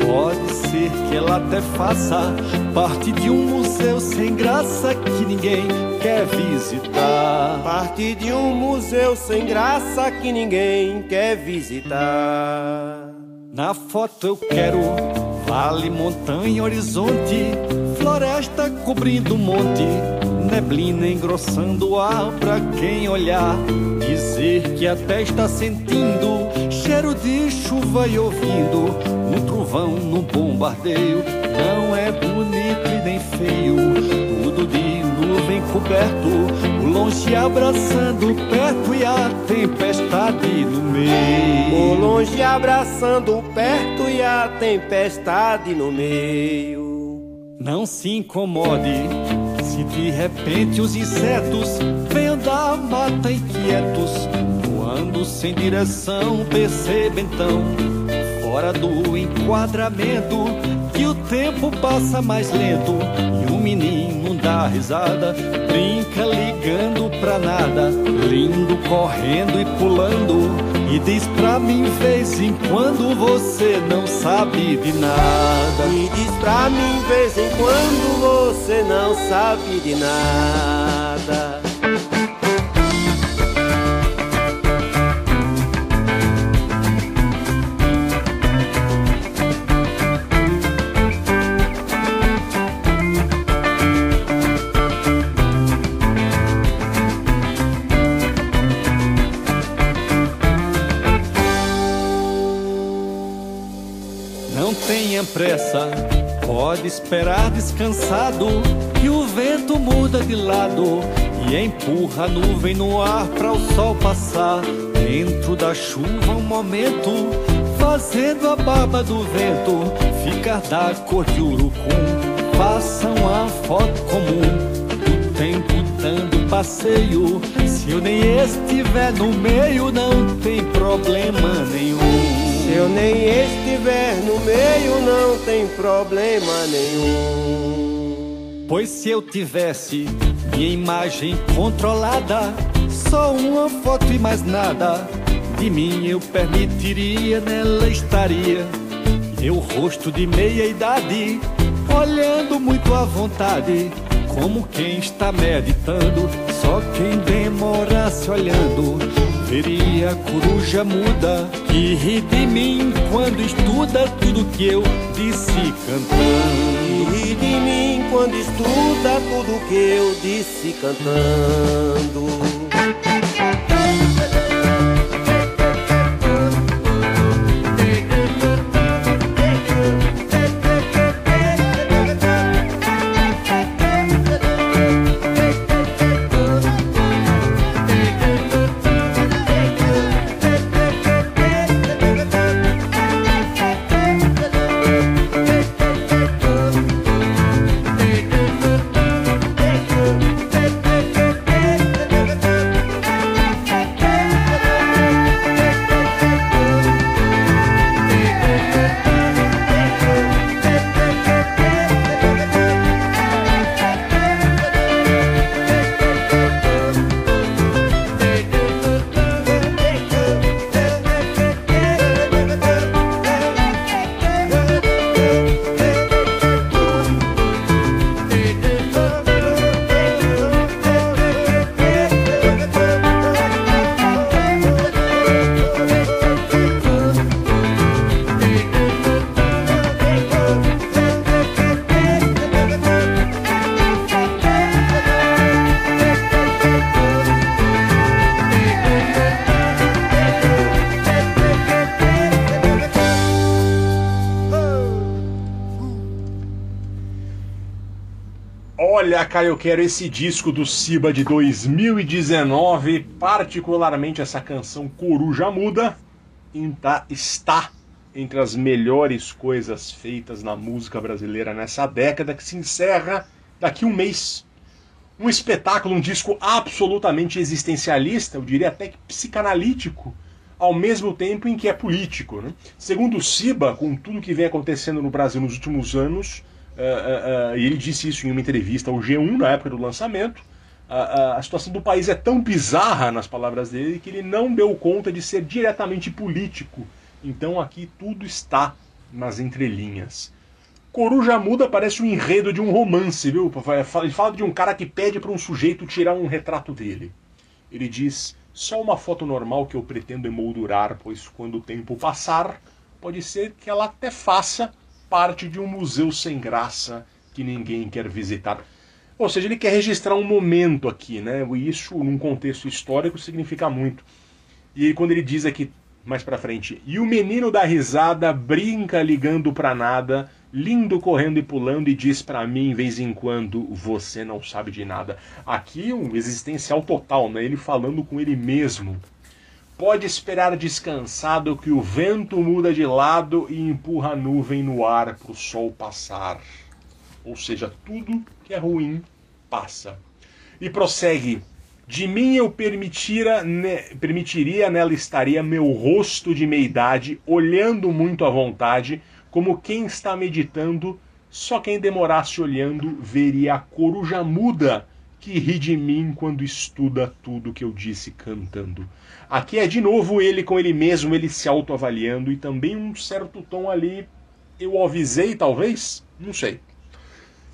pode ser que ela até faça parte de um museu sem graça que ninguém quer visitar. Parte de um museu sem graça que ninguém quer visitar. Na foto eu quero vale, montanha, horizonte, floresta cobrindo monte, neblina engrossando o ar pra quem olhar. Dizer que até está sentindo cheiro de chuva e ouvindo um trovão no bombardeio. Não é bonito e nem feio, tudo de nuvem coberto, longe abraçando perto e a tempestade no meio. O longe abraçando perto e a tempestade no meio. Não se incomode se de repente os insetos venham da mata inquietos, voando sem direção. Perceba então, fora do enquadramento, que o tempo passa mais lento menino dá risada, brinca ligando pra nada, lindo correndo e pulando. E diz pra mim vez em quando você não sabe de nada. E diz pra mim vez em quando você não sabe de nada. Tenha pressa, pode esperar descansado, que o vento muda de lado e empurra a nuvem no ar para o sol passar. Dentro da chuva um momento, fazendo a barba do vento ficar da cor de urucum. Façam a foto comum do tempo dando passeio. Se eu nem estiver no meio, não tem problema nenhum. Se eu nem estiver no meio, não tem problema nenhum. Pois se eu tivesse minha imagem controlada, só uma foto e mais nada, de mim eu permitiria, nela estaria meu rosto de meia idade, olhando muito à vontade, como quem está meditando. Só quem demorasse olhando veria a coruja muda que ri de mim quando estuda tudo que eu disse cantando. Que ri de mim quando estuda tudo que eu disse cantando. Cara, eu quero esse disco do Siba de 2019, particularmente essa canção Coruja Muda, tá- está entre as melhores coisas feitas na música brasileira nessa década que se encerra daqui um mês. Um espetáculo, um disco absolutamente existencialista, eu diria até que psicanalítico, ao mesmo tempo em que é político. Né? Segundo Siba, com tudo que vem acontecendo no Brasil nos últimos anos, Uh, e ele disse isso em uma entrevista ao G1 na época do lançamento. a situação do país é tão bizarra, nas palavras dele, que ele não deu conta de ser diretamente político. Então aqui tudo está nas entrelinhas. Coruja Muda parece um enredo de um romance, viu? Ele fala de um cara que pede para um sujeito tirar um retrato dele. Ele diz: só uma foto normal que eu pretendo emoldurar, pois quando o tempo passar, pode ser que ela até faça parte de um museu sem graça que ninguém quer visitar. Ou seja, ele quer registrar um momento aqui, né? E isso, num contexto histórico, significa muito. E quando ele diz aqui, mais pra frente, e o menino da risada brinca ligando pra nada, lindo correndo e pulando e diz para mim, vez em quando, você não sabe de nada. Aqui um existencial total, né? Ele falando com ele mesmo pode esperar descansado que o vento muda de lado e empurra a nuvem no ar para o sol passar. Ou seja, tudo que é ruim passa. E prossegue: De mim eu permitira, ne, permitiria nela estaria meu rosto de meia-idade, olhando muito à vontade, como quem está meditando, Só quem demorasse olhando veria a coruja muda que ri de mim quando estuda tudo que eu disse cantando. Aqui é de novo ele com ele mesmo, ele se autoavaliando e também um certo tom ali. Eu avisei, talvez? Não sei.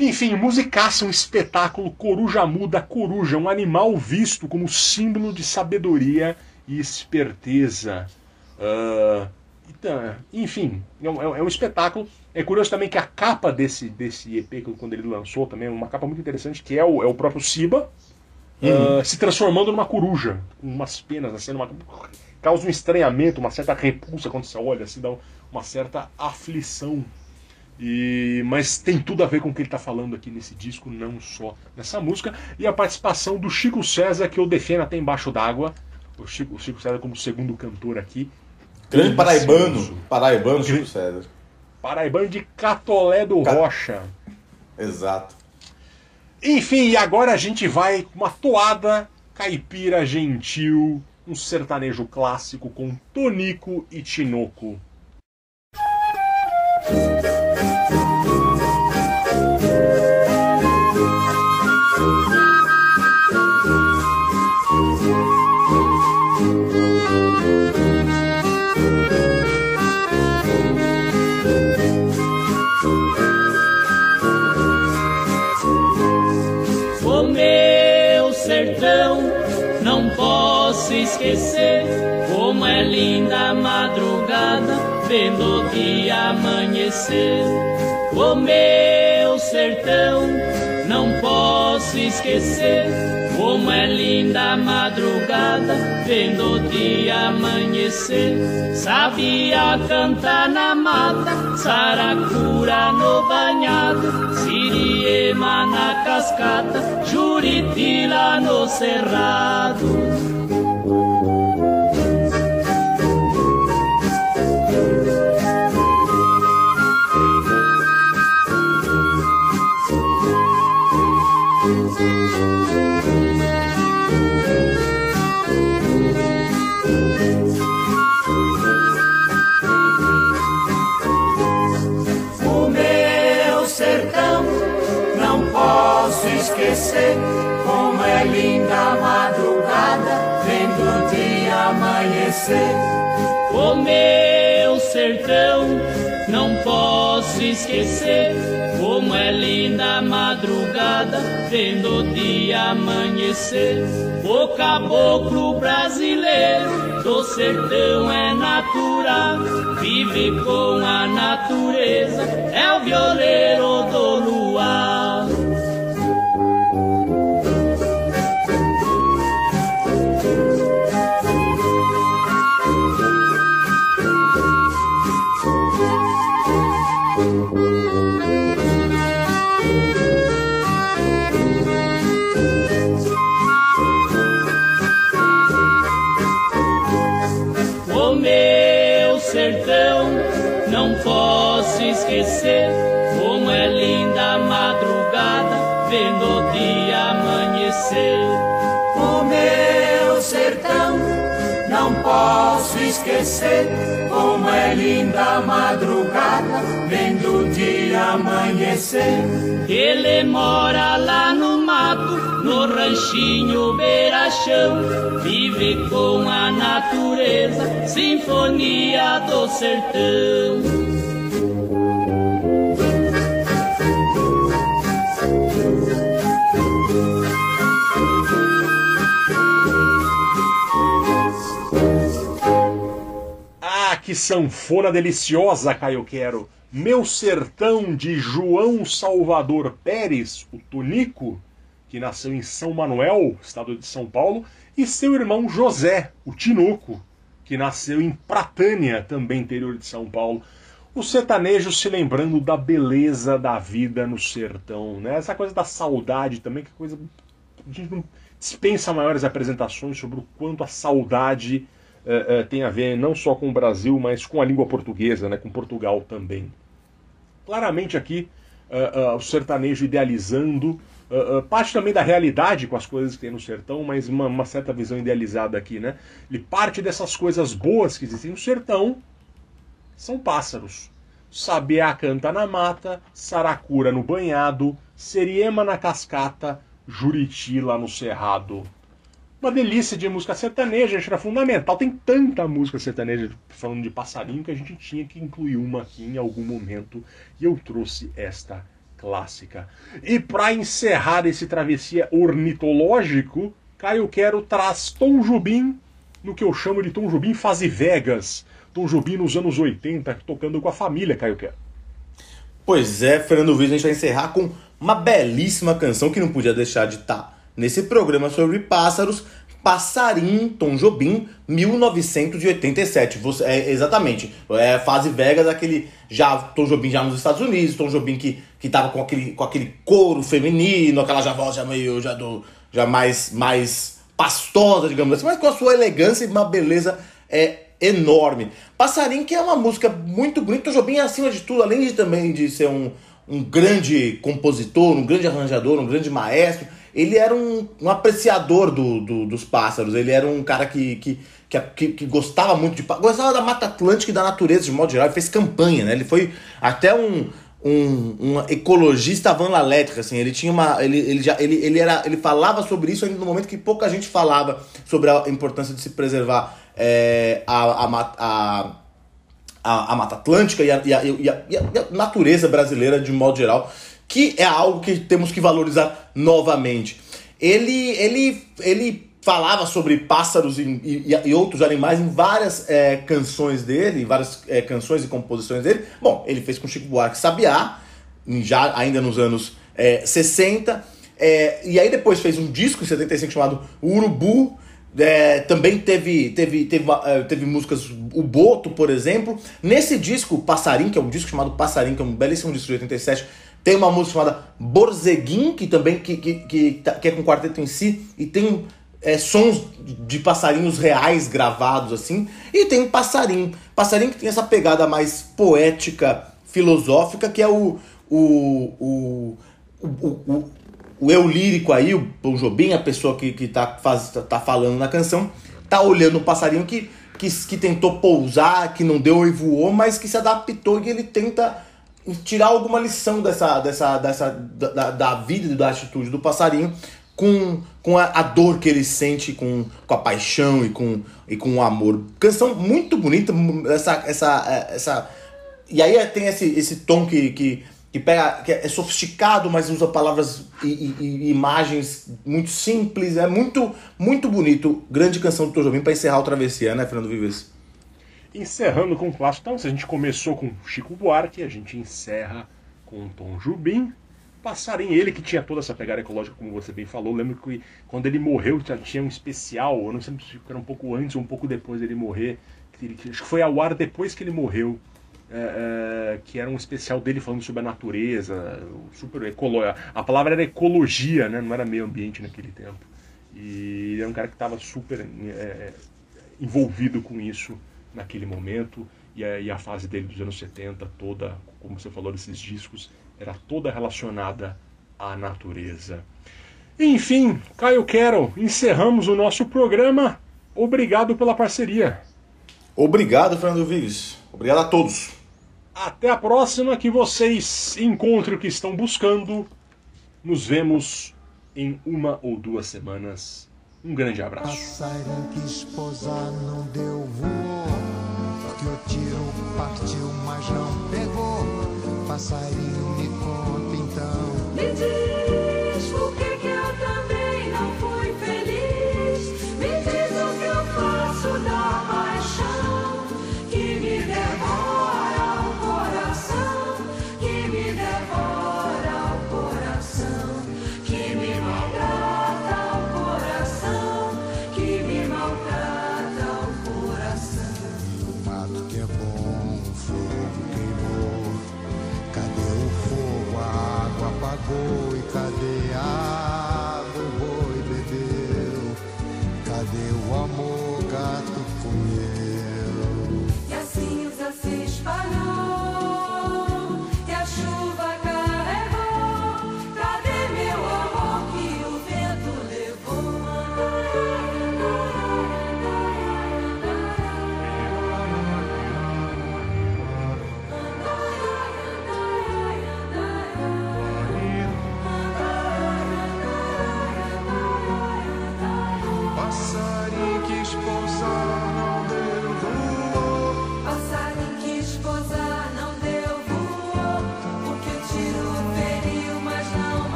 Enfim, musicaça, um espetáculo, coruja muda, coruja, um animal visto como símbolo de sabedoria e esperteza. Uh, então, enfim, é um, é um, espetáculo. É curioso também que a capa desse, desse EP, quando ele lançou também, é uma capa muito interessante, que é o, é o próprio Siba uhum. uh, se transformando numa coruja, com umas penas, assim, numa, causa um estranhamento, uma certa repulsa quando você olha, assim, dá uma certa aflição e, mas tem tudo a ver com o que ele está falando aqui nesse disco, não só nessa música. E a participação do Chico César, que eu defendo até embaixo d'água. O Chico, o Chico César como segundo cantor aqui. Grande paraibano. Paraibano, Chico César. Paraibano de Catolé do. Rocha. Exato. Enfim, e agora a gente vai com uma toada caipira gentil, um sertanejo clássico com Tonico e Tinoco. Esquecer como é linda a madrugada, vendo o dia amanhecer. O meu sertão, não posso esquecer como é linda a madrugada, vendo o dia amanhecer. Sabia cantar na mata, saracura no banhado, siriema na cascata, juriti lá no cerrado. O meu sertão, não posso esquecer como é linda a madrugada, vendo o dia amanhecer. O caboclo brasileiro do sertão é natural, vive com a natureza, é o violeiro do luar. Como é linda a madrugada, vendo o dia amanhecer. Ele mora lá no mato, no ranchinho beira-chão, vive com a natureza, sinfonia do sertão. Que sanfona deliciosa, Caio Quero. Meu Sertão, de João Salvador Pérez, o Tonico, que nasceu em São Manuel, estado de São Paulo, e seu irmão José, o Tinoco, que nasceu em Pratânia, também interior de São Paulo. O sertanejo se lembrando da beleza da vida no sertão, né? Essa coisa da saudade também, que coisa. A gente não dispensa maiores apresentações sobre o quanto a saudade uh, uh, tem a ver não só com o Brasil, mas com a língua portuguesa, né, com Portugal também. Claramente aqui uh, o sertanejo idealizando parte também da realidade com as coisas que tem no sertão, mas uma, uma, certa visão idealizada aqui, né? Ele parte dessas coisas boas que existem no sertão, são pássaros. Sabiá canta na mata, Saracura no banhado, Seriema na cascata, Juriti lá no cerrado. Uma delícia de música sertaneja, acho que era fundamental. Tem tanta música sertaneja falando de passarinho que a gente tinha que incluir uma aqui em algum momento. E eu trouxe esta clássica. E para encerrar esse travessia ornitológico, Caio Quero traz Tom Jubim no que eu chamo de Tom Jubim Fase Vegas. Tom Jubim nos anos 80, tocando com a família, Caio Quero. Pois é, Fernando Viz, a gente vai encerrar com uma belíssima canção que não podia deixar de estar tá nesse programa sobre pássaros, Passarim, Tom Jobim, 1987. Você, é, exatamente. É fase Vegas, aquele já Tom Jobim já nos Estados Unidos, Tom Jobim que, que tava com aquele, com aquele couro feminino, aquela já voz já meio já do já mais mais pastosa, digamos assim, mas com a sua elegância e uma beleza é enorme. Passarim que é uma música muito bonita, Tom Jobim acima de tudo, além de também de ser um um grande compositor, um grande arranjador, um grande maestro, ele era um, um apreciador do, do, dos pássaros, ele era um cara que, que, que, que gostava muito de gostava da Mata Atlântica e da natureza de modo geral, ele fez campanha, né? Ele foi até um, um, um ecologista vanlalétrico, assim, ele tinha uma. Ele, ele, já, ele, ele, era, ele falava sobre isso ainda no momento que pouca gente falava sobre a importância de se preservar é, a, a, a a, a Mata Atlântica e a, e, a, e, a, e a, natureza brasileira de modo geral, que é algo que temos que valorizar novamente. Ele, ele, ele falava sobre pássaros e, e, e outros animais em várias é, canções dele, várias é, canções e composições dele. Bom, ele fez com Chico Buarque Sabiá, já ainda nos anos é, 60, é, e aí depois fez um disco em 75 chamado Urubu, é, também teve, teve, teve, teve músicas, o Boto, por exemplo. Nesse disco, Passarim, que é um disco chamado Passarim, que é um belíssimo disco de 87, tem uma música chamada Borzeguim, que também que, que, que, tá, que é com quarteto em si, e tem é, sons de passarinhos reais gravados assim. E tem Passarim. Passarim que tem essa pegada mais poética, filosófica, que é o, o, o, o, o o eu lírico aí, o Bon Jobim, a pessoa que, que tá, faz, tá falando na canção, tá olhando um passarinho que, que, que tentou pousar, que não deu e voou, mas que se adaptou e ele tenta tirar alguma lição dessa, dessa, dessa da, da vida e da atitude do passarinho com, com a, a, dor que ele sente, com, com a paixão e com, e com o amor. Canção muito bonita, essa, essa, essa e aí tem esse, esse tom que, que que pega que é sofisticado, mas usa palavras e, e, e, imagens muito simples, é muito muito bonito. Grande canção do Tom Jobim para encerrar o travessia, né, Fernando Vives? Encerrando com o clássico, então, se a gente começou com Chico Buarque, a gente encerra com Tom Jobim. Passarinho, ele que tinha toda essa pegada ecológica, como você bem falou. Lembro que quando ele morreu, tinha um especial, eu não sei se era um pouco antes ou um pouco depois dele morrer. acho que foi ao ar depois que ele morreu é, é, que era um especial dele falando sobre a natureza, super ecolo... a palavra era ecologia, né? não era meio ambiente naquele tempo. E era um cara que estava super é, envolvido com isso naquele momento. E a, e a, fase dele dos anos 70, toda, como você falou desses discos, era toda relacionada à natureza. Enfim, Caio Quero, encerramos o nosso programa. Obrigado pela parceria. Obrigado, Fernando Vives. Obrigado a todos. Até a próxima, que vocês encontrem o que estão buscando. Nos vemos em uma ou duas semanas. Um grande abraço. Passarinho que esposar não deu voo, porque o tiro partiu, mas não pegou. Passarinho me conta então. Me diz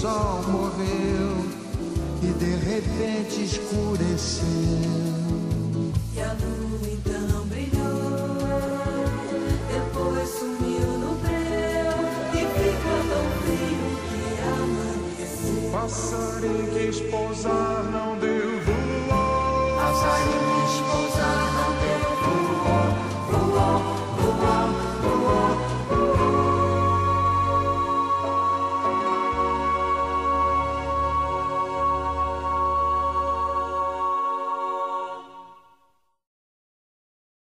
O sol morreu e de repente escureceu. E a lua então brilhou, depois sumiu no breu e ficou tão frio que amanheceu. Passarinho que pousar